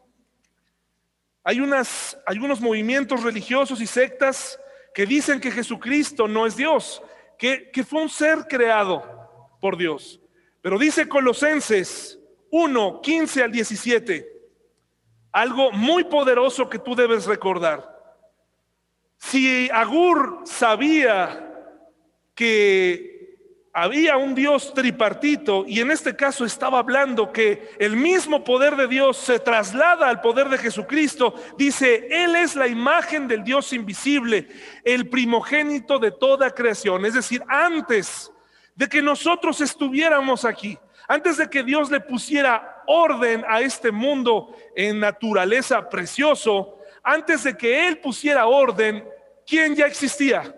Hay unas, algunos movimientos religiosos y sectas que dicen que Jesucristo no es Dios, que, que fue un ser creado por Dios. Pero dice Colosenses 1, 15 al 17, algo muy poderoso que tú debes recordar. Si Agur sabía que había un Dios tripartito y en este caso estaba hablando que el mismo poder de Dios se traslada al poder de Jesucristo. Dice, Él es la imagen del Dios invisible, el primogénito de toda creación. Es decir, antes de que nosotros estuviéramos aquí, antes de que Dios le pusiera orden a este mundo en naturaleza precioso, antes de que Él pusiera orden, ¿quién ya existía?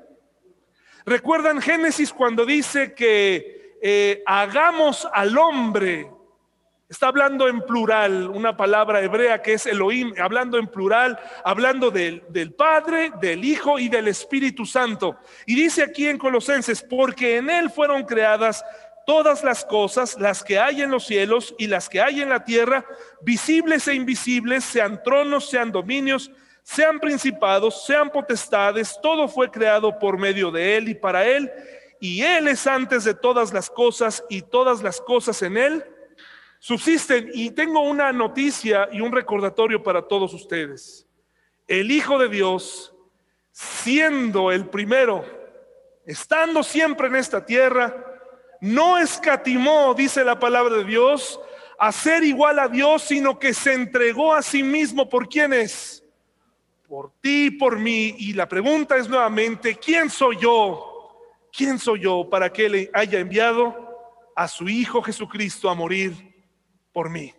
¿Recuerdan Génesis cuando dice que eh, hagamos al hombre? Está hablando en plural, una palabra hebrea que es Elohim, hablando en plural, hablando del, del, Padre, del Hijo y del Espíritu Santo. Y dice aquí en Colosenses, porque en Él fueron creadas todas las cosas, las que hay en los cielos y las que hay en la tierra, visibles e invisibles, sean tronos, sean dominios, sean principados, sean potestades, todo fue creado por medio de Él y para Él, y Él es antes de todas las cosas y todas las cosas en Él subsisten. Y tengo una noticia y un recordatorio para todos ustedes. El Hijo de Dios, siendo el primero, estando siempre en esta tierra, no escatimó, dice la palabra de Dios, a ser igual a Dios, sino que se entregó a sí mismo por quienes, por ti, por mí. Y la pregunta es nuevamente, ¿quién soy yo? ¿Quién soy yo para que Él haya enviado a su Hijo Jesucristo a morir por mí?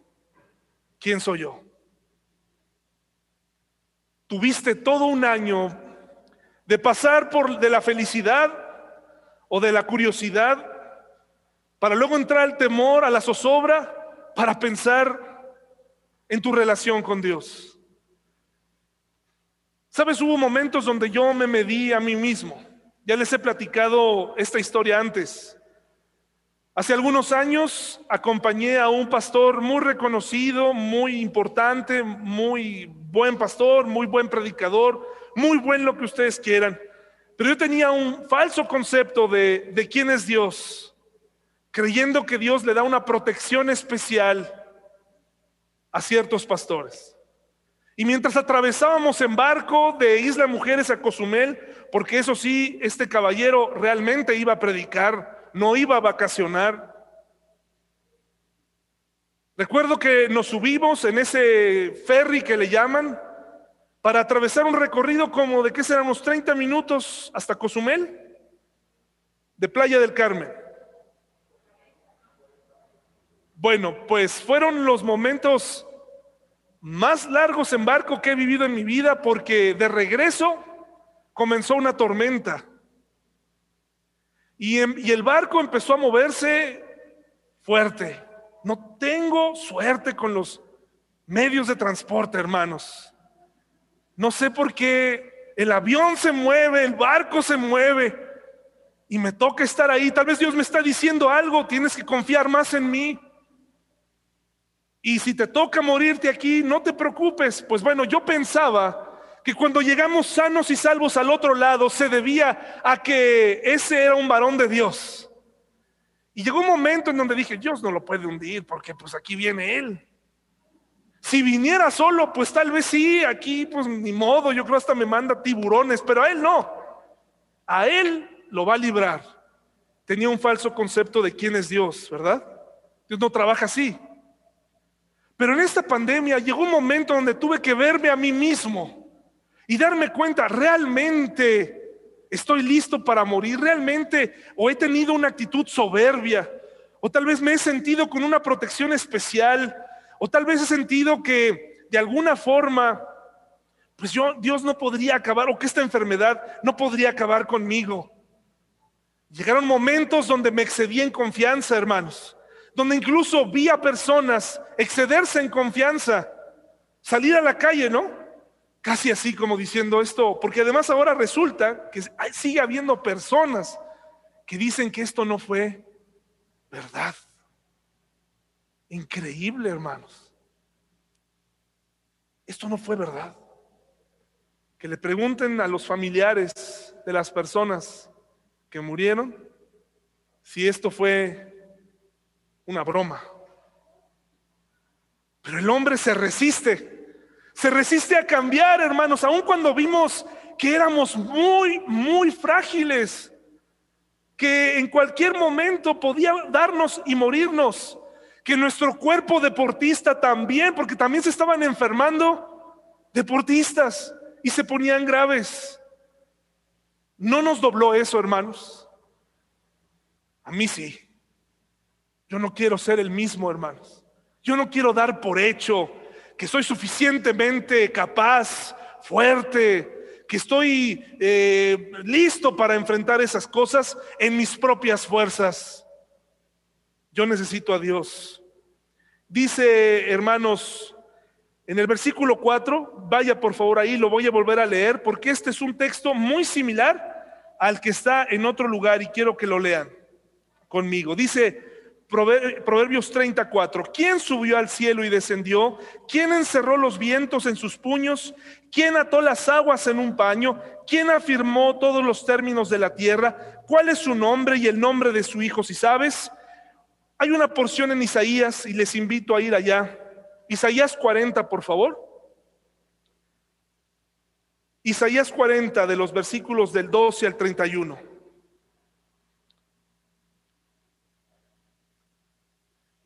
¿Quién soy yo? Tuviste todo un año de pasar por de la felicidad o de la curiosidad para luego entrar al temor, a la zozobra, para pensar en tu relación con Dios. Sabes, hubo momentos donde yo me medí a mí mismo. Ya les he platicado esta historia antes. Hace algunos años acompañé a un pastor muy reconocido, muy importante, muy buen pastor, muy buen predicador, muy buen lo que ustedes quieran. Pero yo tenía un falso concepto de, de quién es Dios creyendo que Dios le da una protección especial a ciertos pastores. Y mientras atravesábamos en barco de Isla Mujeres a Cozumel, porque eso sí, este caballero realmente iba a predicar, no iba a vacacionar. Recuerdo que nos subimos en ese ferry que le llaman para atravesar un recorrido como de qué seramos 30 minutos hasta Cozumel, de Playa del Carmen. Bueno, pues fueron los momentos más largos en barco que he vivido en mi vida porque de regreso comenzó una tormenta. Y, y, el barco empezó a moverse fuerte. No tengo suerte con los medios de transporte, hermanos. No sé por qué el avión se mueve, el barco se mueve y me toca estar ahí. Tal vez Dios me está diciendo algo, tienes que confiar más en mí. Y si te toca morirte aquí, no te preocupes. Pues bueno, yo pensaba que cuando llegamos sanos y salvos al otro lado se debía a que ese era un varón de Dios. Y llegó un momento en donde dije, Dios no lo puede hundir porque pues aquí viene Él. Si viniera solo, pues tal vez sí, aquí pues ni modo, yo creo hasta me manda tiburones, pero a Él no. A Él lo va a librar. Tenía un falso concepto de quién es Dios, ¿verdad? Dios no trabaja así. Pero en esta pandemia llegó un momento donde tuve que verme a mí mismo y darme cuenta, realmente estoy listo para morir, realmente o he tenido una actitud soberbia, o tal vez me he sentido con una protección especial, o tal vez he sentido que de alguna forma, pues yo, Dios no podría acabar, o que esta enfermedad no podría acabar conmigo. Llegaron momentos donde me excedí en confianza, hermanos donde incluso vi a personas excederse en confianza, salir a la calle, ¿no? Casi así como diciendo esto, porque además ahora resulta que sigue habiendo personas que dicen que esto no fue verdad. Increíble, hermanos. Esto no fue verdad. Que le pregunten a los familiares de las personas que murieron si esto fue una broma. Pero el hombre se resiste, se resiste a cambiar, hermanos, aun cuando vimos que éramos muy, muy frágiles. que en cualquier momento podía darnos y morirnos, que nuestro cuerpo deportista también, porque también se estaban enfermando deportistas y se ponían graves. ¿No nos dobló eso, hermanos? A mí sí. Yo no quiero ser el mismo, hermanos. Yo no quiero dar por hecho que soy suficientemente capaz, fuerte, que estoy eh, listo para enfrentar esas cosas en mis propias fuerzas. Yo necesito a Dios. Dice, hermanos, en el versículo 4, vaya por favor ahí, lo voy a volver a leer, porque este es un texto muy similar al que está en otro lugar y quiero que lo lean conmigo. Dice, Proverbios 34. ¿Quién subió al cielo y descendió? ¿Quién encerró los vientos en sus puños? ¿Quién ató las aguas en un paño? ¿Quién afirmó todos los términos de la tierra? ¿Cuál es su nombre y el nombre de su hijo, si sabes? Hay una porción en Isaías y les invito a ir allá. Isaías 40, por favor. Isaías 40 de los versículos del 12 al 31.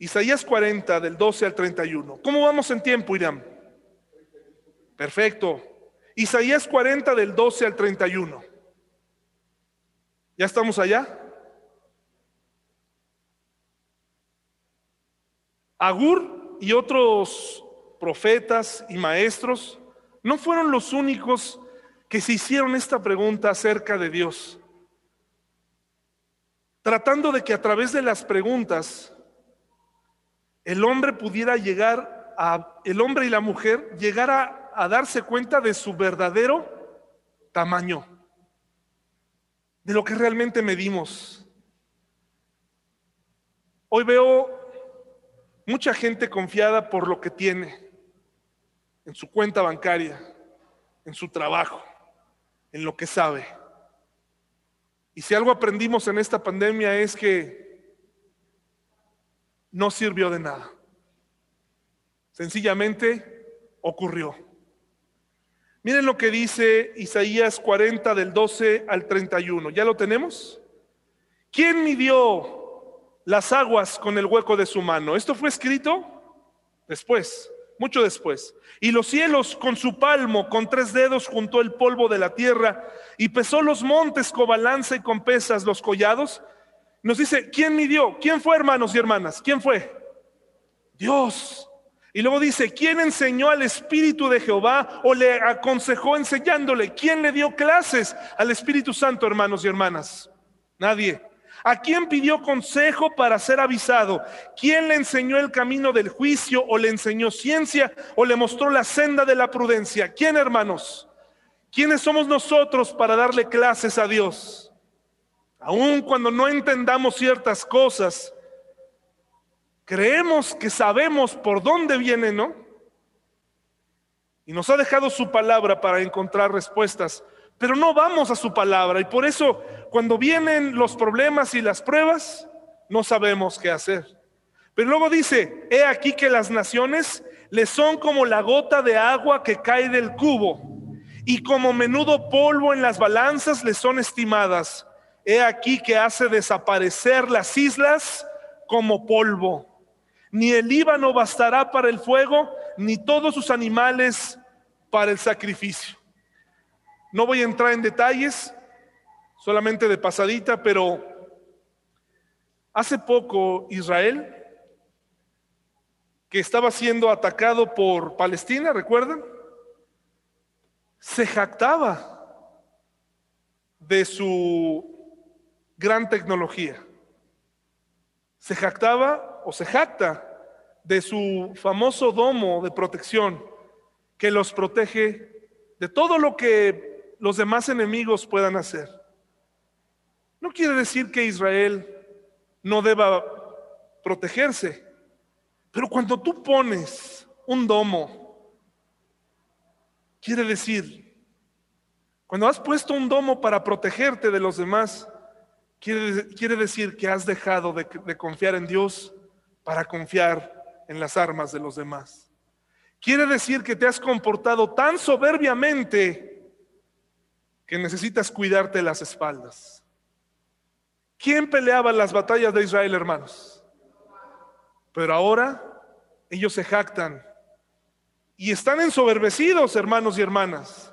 Isaías 40, del 12 al 31. ¿Cómo vamos en tiempo, Irán? Perfecto. Isaías 40, del 12 al 31. ¿Ya estamos allá? Agur y otros profetas y maestros no fueron los únicos que se hicieron esta pregunta acerca de Dios. Tratando de que a través de las preguntas el hombre pudiera llegar a, el hombre y la mujer llegara a darse cuenta de su verdadero tamaño, de lo que realmente medimos. Hoy veo mucha gente confiada por lo que tiene, en su cuenta bancaria, en su trabajo, en lo que sabe. Y si algo aprendimos en esta pandemia es que no sirvió de nada. Sencillamente ocurrió. Miren lo que dice Isaías 40 del 12 al 31. ¿Ya lo tenemos? ¿Quién midió las aguas con el hueco de su mano? Esto fue escrito después, mucho después. Y los cielos con su palmo, con tres dedos, juntó el polvo de la tierra y pesó los montes con balanza y con pesas los collados nos dice, ¿quién midió? ¿Quién fue, hermanos y hermanas? ¿Quién fue? Dios. Y luego dice, ¿quién enseñó al Espíritu de Jehová o le aconsejó enseñándole? ¿Quién le dio clases al Espíritu Santo, hermanos y hermanas? Nadie. ¿A quién pidió consejo para ser avisado? ¿Quién le enseñó el camino del juicio o le enseñó ciencia o le mostró la senda de la prudencia? ¿Quién, hermanos? ¿Quiénes somos nosotros para darle clases a Dios? Aun cuando no entendamos ciertas cosas, creemos que sabemos por dónde viene, ¿no? Y nos ha dejado su palabra para encontrar respuestas, pero no vamos a su palabra. Y por eso cuando vienen los problemas y las pruebas, no sabemos qué hacer. Pero luego dice, he aquí que las naciones le son como la gota de agua que cae del cubo, y como menudo polvo en las balanzas le son estimadas. He aquí que hace desaparecer las islas como polvo. Ni el Líbano bastará para el fuego, ni todos sus animales para el sacrificio. No voy a entrar en detalles, solamente de pasadita, pero hace poco Israel, que estaba siendo atacado por Palestina, ¿recuerdan? Se jactaba de su gran tecnología. Se jactaba o se jacta de su famoso domo de protección que los protege de todo lo que los demás enemigos puedan hacer. No quiere decir que Israel no deba protegerse, pero cuando tú pones un domo, quiere decir, cuando has puesto un domo para protegerte de los demás, Quiere, decir que has dejado de, confiar en Dios para confiar en las armas de los demás. Quiere decir que te has comportado tan soberbiamente que necesitas cuidarte las espaldas. ¿Quién peleaba las batallas de Israel, hermanos? Pero ahora ellos se jactan y están ensoberbecidos, hermanos y hermanas,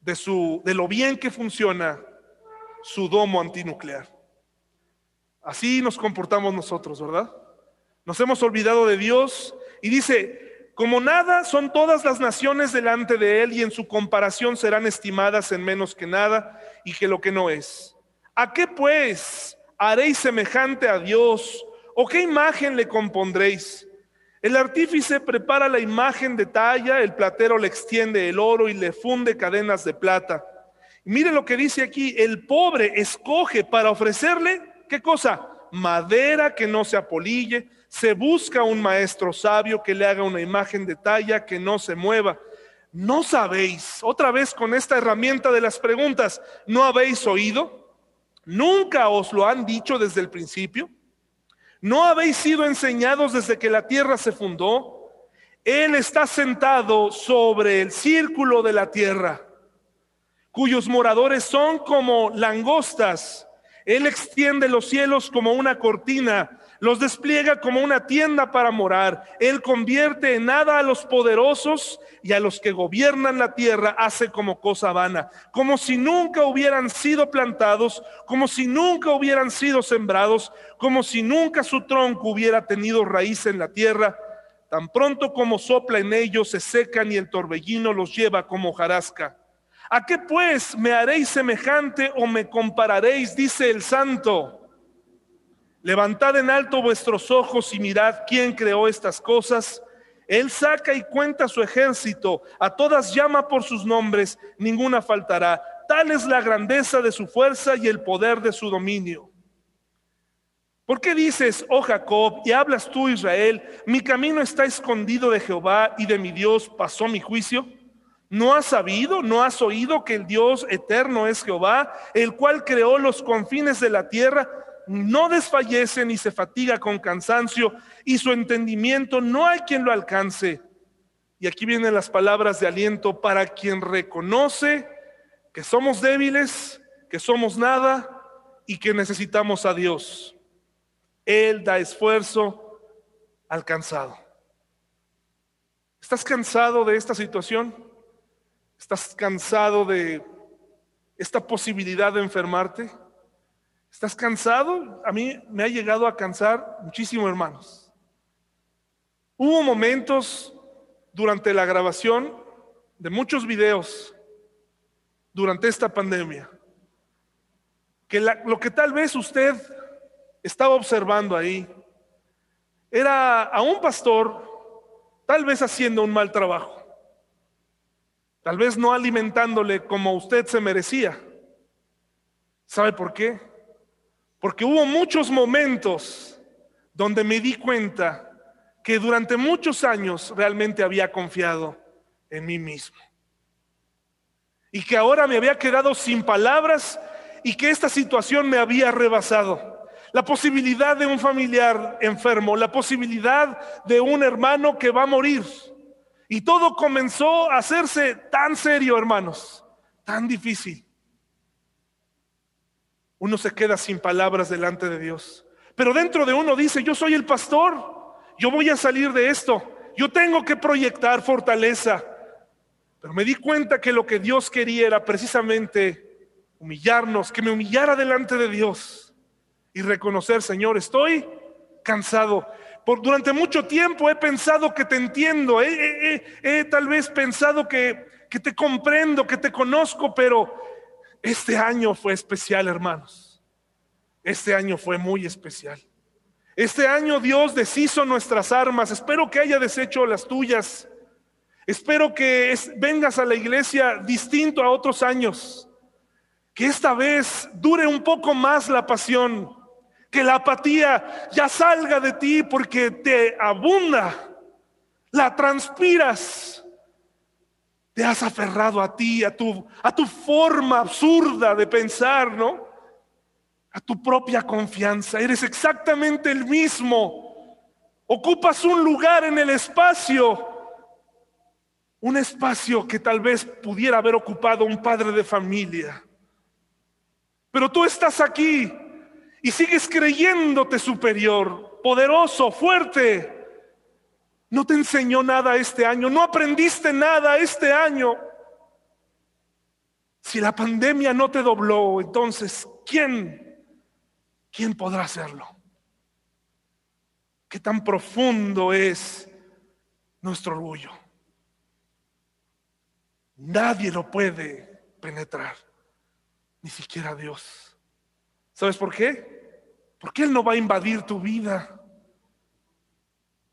de, su, de lo bien que funciona su domo antinuclear. Así nos comportamos nosotros, ¿verdad? Nos hemos olvidado de Dios y dice, como nada son todas las naciones delante de Él y en su comparación serán estimadas en menos que nada y que lo que no es. ¿A qué pues haréis semejante a Dios o qué imagen le compondréis? El artífice prepara la imagen de talla, el platero le extiende el oro y le funde cadenas de plata. Mire lo que dice aquí, el pobre escoge para ofrecerle, ¿qué cosa? Madera que no se apolille, se busca un maestro sabio que le haga una imagen de talla que no se mueva. ¿No sabéis? Otra vez con esta herramienta de las preguntas, ¿no habéis oído? ¿Nunca os lo han dicho desde el principio? ¿No habéis sido enseñados desde que la tierra se fundó? Él está sentado sobre el círculo de la tierra, cuyos moradores son como langostas. Él extiende los cielos como una cortina los despliega como una tienda para morar. Él convierte en nada a los poderosos y a los que gobiernan la tierra hace como cosa vana, como si nunca hubieran sido plantados, como si nunca hubieran sido sembrados, como si nunca su tronco hubiera tenido raíz en la tierra. Tan pronto como sopla en ellos, se secan y el torbellino los lleva como jarasca. ¿A qué pues me haréis semejante o me compararéis? Dice el santo. Levantad en alto vuestros ojos y mirad quién creó estas cosas. Él saca y cuenta su ejército, a todas llama por sus nombres, ninguna faltará. Tal es la grandeza de su fuerza y el poder de su dominio. ¿Por qué dices, oh Jacob, y hablas tú, Israel, mi camino está escondido de Jehová y de mi Dios pasó mi juicio? ¿No has sabido, no has oído que el Dios eterno es Jehová, el cual creó los confines de la tierra? no desfallece ni se fatiga con cansancio y su entendimiento no hay quien lo alcance. Y aquí vienen las palabras de aliento para quien reconoce que somos débiles, que somos nada y que necesitamos a Dios. Él da esfuerzo al cansado. ¿Estás cansado de esta situación? ¿Estás cansado de esta posibilidad de enfermarte? ¿Estás cansado? A mí me ha llegado a cansar muchísimo, hermanos. Hubo momentos durante la grabación de muchos videos durante esta pandemia que lo que tal vez usted estaba observando ahí era a un pastor tal vez haciendo un mal trabajo, tal vez no alimentándole como usted se merecía. ¿Sabe por qué? Porque hubo muchos momentos donde me di cuenta que durante muchos años realmente había confiado en mí mismo. Y que ahora me había quedado sin palabras y que esta situación me había rebasado. La posibilidad de un familiar enfermo, la posibilidad de un hermano que va a morir. Y todo comenzó a hacerse tan serio, hermanos, tan difícil uno se queda sin palabras delante de Dios. Pero dentro de uno dice, yo soy el pastor, yo voy a salir de esto, yo tengo que proyectar fortaleza. Pero me di cuenta que lo que Dios quería era precisamente humillarnos, que me humillara delante de Dios y reconocer, Señor, estoy cansado. Por, durante mucho tiempo he pensado que te entiendo, he, tal vez pensado que, que te comprendo, que te conozco, pero este año fue especial, hermanos. Este año fue muy especial. Este año Dios deshizo nuestras armas. Espero que haya deshecho las tuyas. Espero que vengas a la iglesia distinto a otros años. Que esta vez dure un poco más la pasión. Que la apatía ya salga de ti porque te abunda. La transpiras te has aferrado a ti, a tu, a tu forma absurda de pensar, ¿no? A tu propia confianza. Eres exactamente el mismo. Ocupas un lugar en el espacio. Un espacio que tal vez pudiera haber ocupado un padre de familia. Pero tú estás aquí y sigues creyéndote superior, poderoso, fuerte. No te enseñó nada este año, no aprendiste nada este año. Si la pandemia no te dobló, entonces, ¿quién? ¿Quién podrá hacerlo? ¿Qué tan profundo es nuestro orgullo? Nadie lo puede penetrar, ni siquiera Dios. ¿Sabes por qué? Porque Él no va a invadir tu vida.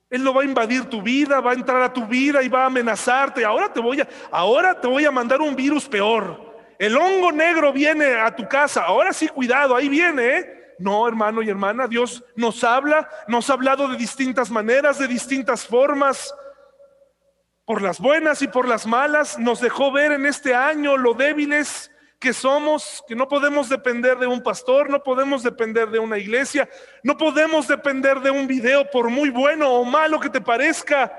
Él no va a invadir tu vida, va a entrar a tu vida y va a amenazarte. Ahora te voy a, ahora te voy a mandar un virus peor. El hongo negro viene a tu casa. Ahora sí, cuidado, ahí viene. ¿eh? No, hermano y hermana, Dios nos habla, nos ha hablado de distintas maneras, de distintas formas por las buenas y por las malas, nos dejó ver en este año lo débiles que somos, que no podemos depender de un pastor, no podemos depender de una iglesia, no podemos depender de un video por muy bueno o malo que te parezca.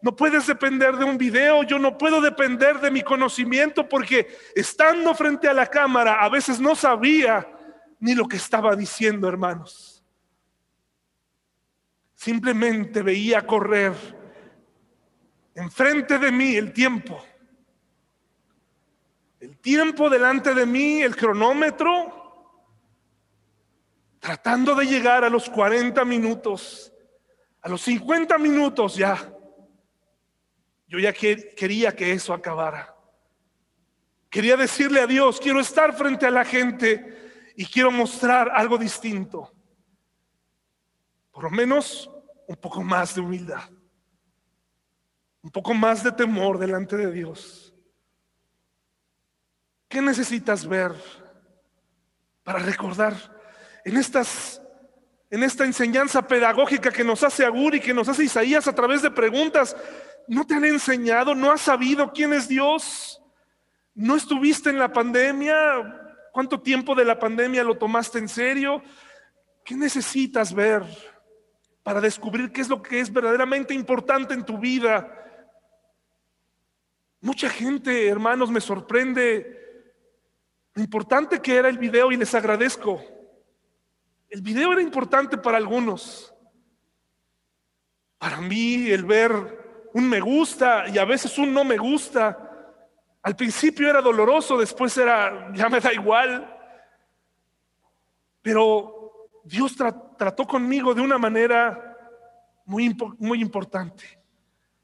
No puedes depender de un video, yo no puedo depender de mi conocimiento porque estando frente a la cámara a veces no sabía ni lo que estaba diciendo, hermanos. Simplemente veía correr enfrente de mí el tiempo. El tiempo delante de mí, el cronómetro, tratando de llegar a los 40 minutos, a los 50 minutos ya. Yo ya quería que eso acabara. Quería decirle a Dios, quiero estar frente a la gente y quiero mostrar algo distinto. Por lo menos un poco más de humildad un poco más de temor delante de Dios. ¿Qué necesitas ver para recordar en estas en esta enseñanza pedagógica que nos hace Agur y que nos hace Isaías a través de preguntas? ¿No te han enseñado? ¿No has sabido quién es Dios? ¿No estuviste en la pandemia? ¿Cuánto tiempo de la pandemia lo tomaste en serio? ¿Qué necesitas ver para descubrir qué es lo que es verdaderamente importante en tu vida? Mucha gente, hermanos, me sorprende lo importante que era el video y les agradezco. El video era importante para algunos. Para mí el ver un me gusta y a veces un no me gusta. Al principio era doloroso, después era, ya me da igual. Pero Dios trató conmigo de una manera muy, muy importante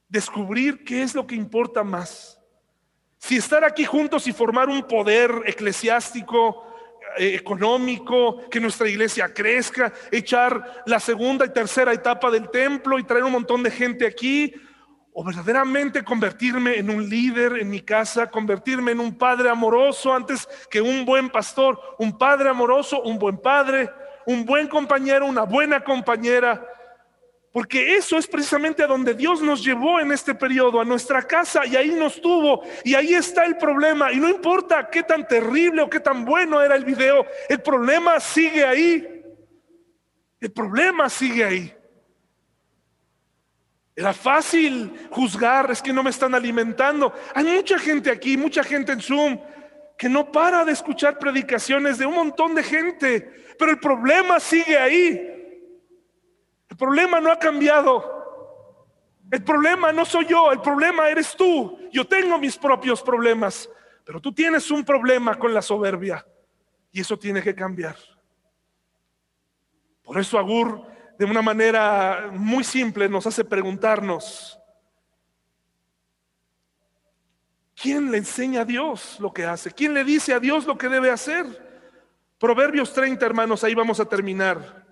descubrir qué es lo que importa más. Si estar aquí juntos y formar un poder eclesiástico, eh, económico, que nuestra iglesia crezca, echar la segunda y tercera etapa del templo y traer un montón de gente aquí, o verdaderamente convertirme en un líder en mi casa, convertirme en un padre amoroso antes que un buen pastor, un padre amoroso, un buen padre, un buen compañero, una buena compañera, porque eso es precisamente a donde Dios nos llevó en este periodo, a nuestra casa, y ahí nos tuvo, y ahí está el problema. Y no importa qué tan terrible o qué tan bueno era el video, el problema sigue ahí. El problema sigue ahí. Era fácil juzgar, es que no me están alimentando. Hay mucha gente aquí, mucha gente en Zoom, que no para de escuchar predicaciones de un montón de gente, pero el problema sigue ahí. Problema no ha cambiado. El problema no soy yo, el problema eres tú. Yo tengo mis propios problemas, pero tú tienes un problema con la soberbia y eso tiene que cambiar. Por eso Agur, de una manera muy simple, nos hace preguntarnos, ¿quién le enseña a Dios lo que hace? ¿Quién le dice a Dios lo que debe hacer? Proverbios 30, hermanos, ahí vamos a terminar.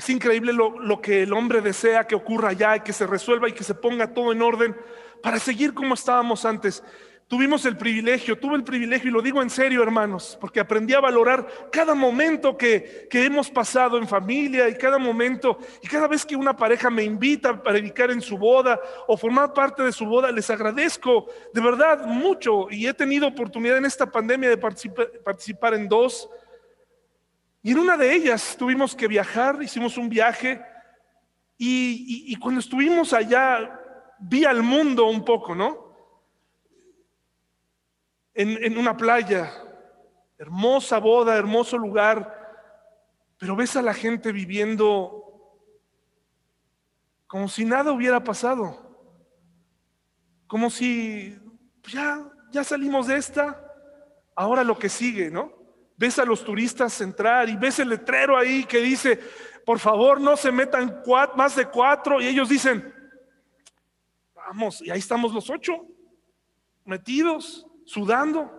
Es increíble lo, que el hombre desea que ocurra ya y que se resuelva y que se ponga todo en orden para seguir como estábamos antes. Tuvimos el privilegio, tuve el privilegio y lo digo en serio hermanos, porque aprendí a valorar cada momento que, que hemos pasado en familia y cada momento y cada vez que una pareja me invita a predicar en su boda o formar parte de su boda, les agradezco de verdad mucho y he tenido oportunidad en esta pandemia de participar en dos y en una de ellas tuvimos que viajar, hicimos un viaje y, cuando estuvimos allá vi al mundo un poco, ¿no? en, en una playa, hermosa boda, hermoso lugar, pero ves a la gente viviendo como si nada hubiera pasado, como si pues ya, ya salimos de esta, ahora lo que sigue, ¿no? Ves a los turistas entrar y ves el letrero ahí que dice, por favor no se metan más de cuatro, y ellos dicen, vamos, y ahí estamos los ocho, metidos, sudando.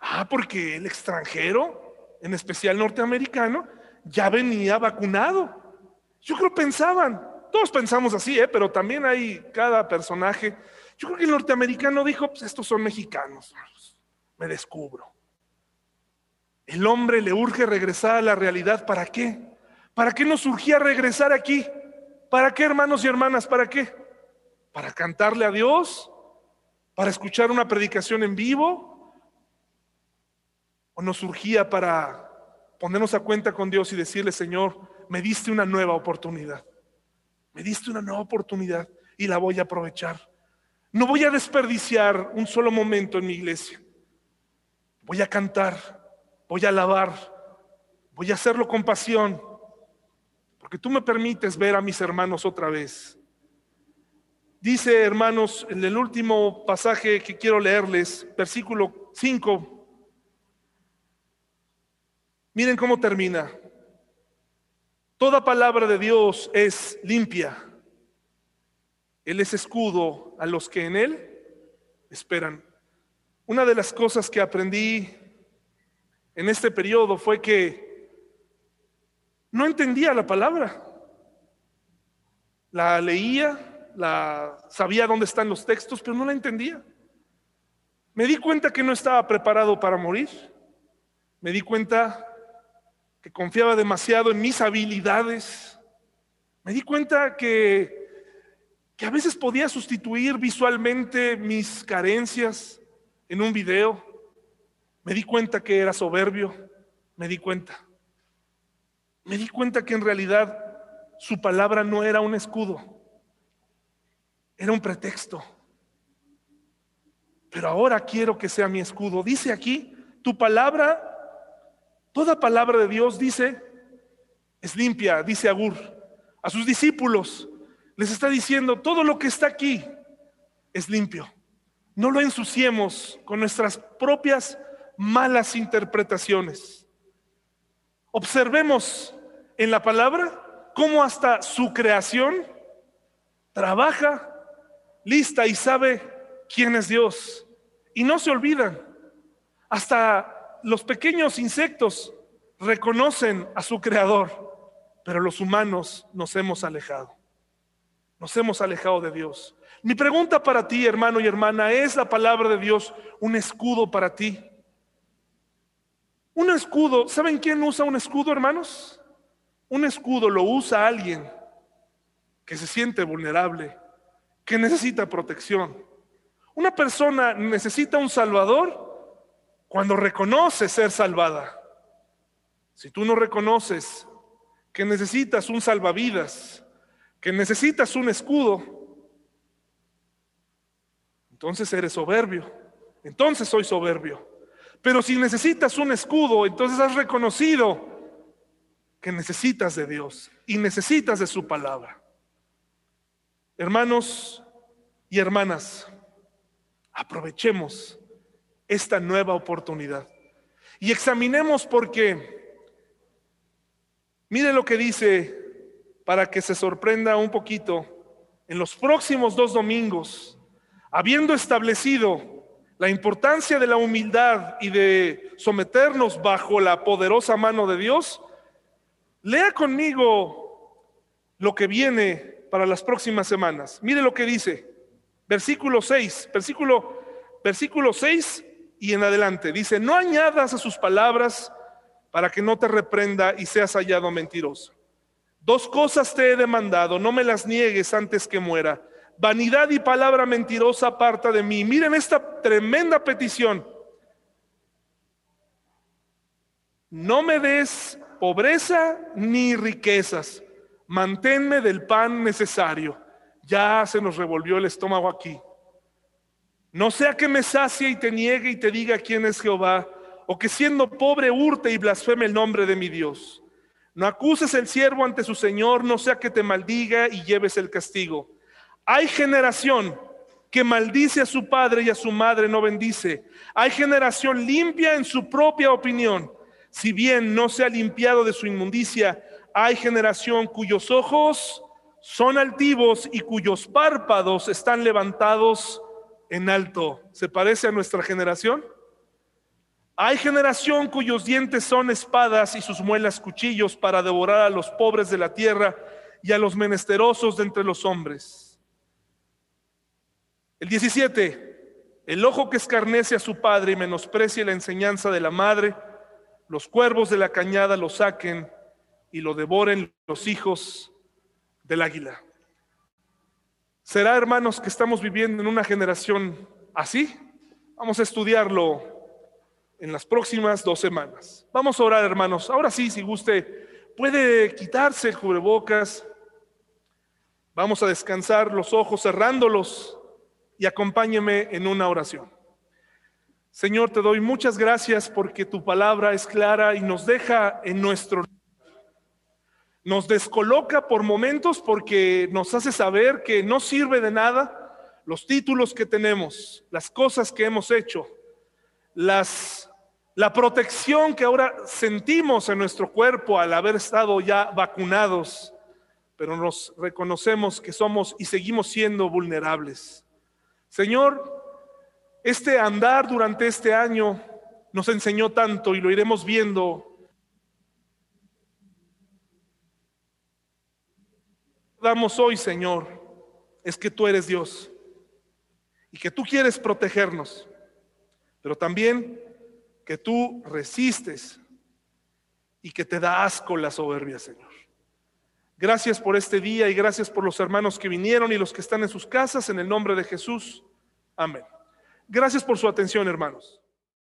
Ah, porque el extranjero, en especial norteamericano, ya venía vacunado. Yo creo pensaban, todos pensamos así, ¿eh? pero también hay cada personaje. Yo creo que el norteamericano dijo, pues estos son mexicanos, me descubro. El hombre le urge regresar a la realidad, ¿para qué? ¿Para qué nos surgía regresar aquí? ¿Para qué, hermanos y hermanas? ¿Para qué? ¿Para cantarle a Dios? ¿Para escuchar una predicación en vivo? ¿O nos surgía para ponernos a cuenta con Dios y decirle, Señor, me diste una nueva oportunidad? Me diste una nueva oportunidad y la voy a aprovechar. No voy a desperdiciar un solo momento en mi iglesia. Voy a cantar, voy a alabar, voy a hacerlo con pasión, porque tú me permites ver a mis hermanos otra vez. Dice, hermanos, en el último pasaje que quiero leerles, versículo 5, miren cómo termina. Toda palabra de Dios es limpia. Él es escudo a los que en Él esperan. Una de las cosas que aprendí en este periodo fue que no entendía la palabra. La leía, la sabía dónde están los textos, pero no la entendía. Me di cuenta que no estaba preparado para morir. Me di cuenta que confiaba demasiado en mis habilidades. Me di cuenta que, que a veces podía sustituir visualmente mis carencias en un video. Me di cuenta que era soberbio. Me di cuenta. Me di cuenta que en realidad su palabra no era un escudo, era un pretexto. Pero ahora quiero que sea mi escudo. Dice aquí, tu palabra Toda palabra de Dios dice, es limpia, dice Agur. A sus discípulos les está diciendo, todo lo que está aquí es limpio. No lo ensuciemos con nuestras propias malas interpretaciones. Observemos en la palabra cómo hasta su creación trabaja lista y sabe quién es Dios. Y no se olvidan. Hasta los pequeños insectos reconocen a su creador, pero los humanos nos hemos alejado. Nos hemos alejado de Dios. Mi pregunta para ti, hermano y hermana, ¿es la palabra de Dios un escudo para ti? Un escudo, ¿saben quién usa un escudo, hermanos? Un escudo lo usa alguien que se siente vulnerable, que necesita protección. Una persona necesita un salvador cuando reconoce ser salvada. Si tú no reconoces que necesitas un salvavidas, que necesitas un escudo, entonces eres soberbio. Entonces soy soberbio. Pero si necesitas un escudo, entonces has reconocido que necesitas de Dios y necesitas de su palabra. Hermanos y hermanas, aprovechemos esta nueva oportunidad. Y examinemos porque, mire lo que dice para que se sorprenda un poquito, en los próximos dos domingos, habiendo establecido la importancia de la humildad y de someternos bajo la poderosa mano de Dios, lea conmigo lo que viene para las próximas semanas. Mire lo que dice, versículo 6, versículo, versículo 6 y en adelante. Dice, no añadas a sus palabras para que no te reprenda y seas hallado mentiroso. Dos cosas te he demandado, no me las niegues antes que muera. Vanidad y palabra mentirosa aparta de mí. Miren esta tremenda petición. No me des pobreza ni riquezas. Manténme del pan necesario. Ya se nos revolvió el estómago aquí. No sea que me sacie y te niegue y te diga quién es Jehová, o que siendo pobre hurte y blasfeme el nombre de mi Dios. No acuses el siervo ante su Señor, no sea que te maldiga y lleves el castigo. Hay generación que maldice a su padre y a su madre no bendice. Hay generación limpia en su propia opinión. Si bien no se ha limpiado de su inmundicia, hay generación cuyos ojos son altivos y cuyos párpados están levantados en alto. ¿Se parece a nuestra generación? Hay generación cuyos dientes son espadas y sus muelas cuchillos para devorar a los pobres de la tierra y a los menesterosos de entre los hombres. El 17, el ojo que escarnece a su padre y menosprecia la enseñanza de la madre, los cuervos de la cañada lo saquen y lo devoren los hijos del águila. ¿Será, hermanos, que estamos viviendo en una generación así? Vamos a estudiarlo en las próximas dos semanas. Vamos a orar, hermanos. Ahora sí, si guste, puede quitarse el cubrebocas. Vamos a descansar los ojos cerrándolos y acompáñeme en una oración. Señor, te doy muchas gracias porque tu palabra es clara y nos deja en nuestro nos descoloca por momentos porque nos hace saber que no sirve de nada los títulos que tenemos, las cosas que hemos hecho, las, la protección que ahora sentimos en nuestro cuerpo al haber estado ya vacunados, pero nos reconocemos que somos y seguimos siendo vulnerables. Señor, este andar durante este año nos enseñó tanto y lo iremos viendo damos hoy, Señor, es que tú eres Dios y que tú quieres protegernos, pero también que tú resistes y que te da asco la soberbia, Señor. Gracias por este día y gracias por los hermanos que vinieron y los que están en sus casas, en el nombre de Jesús. Amén. Gracias por su atención, hermanos.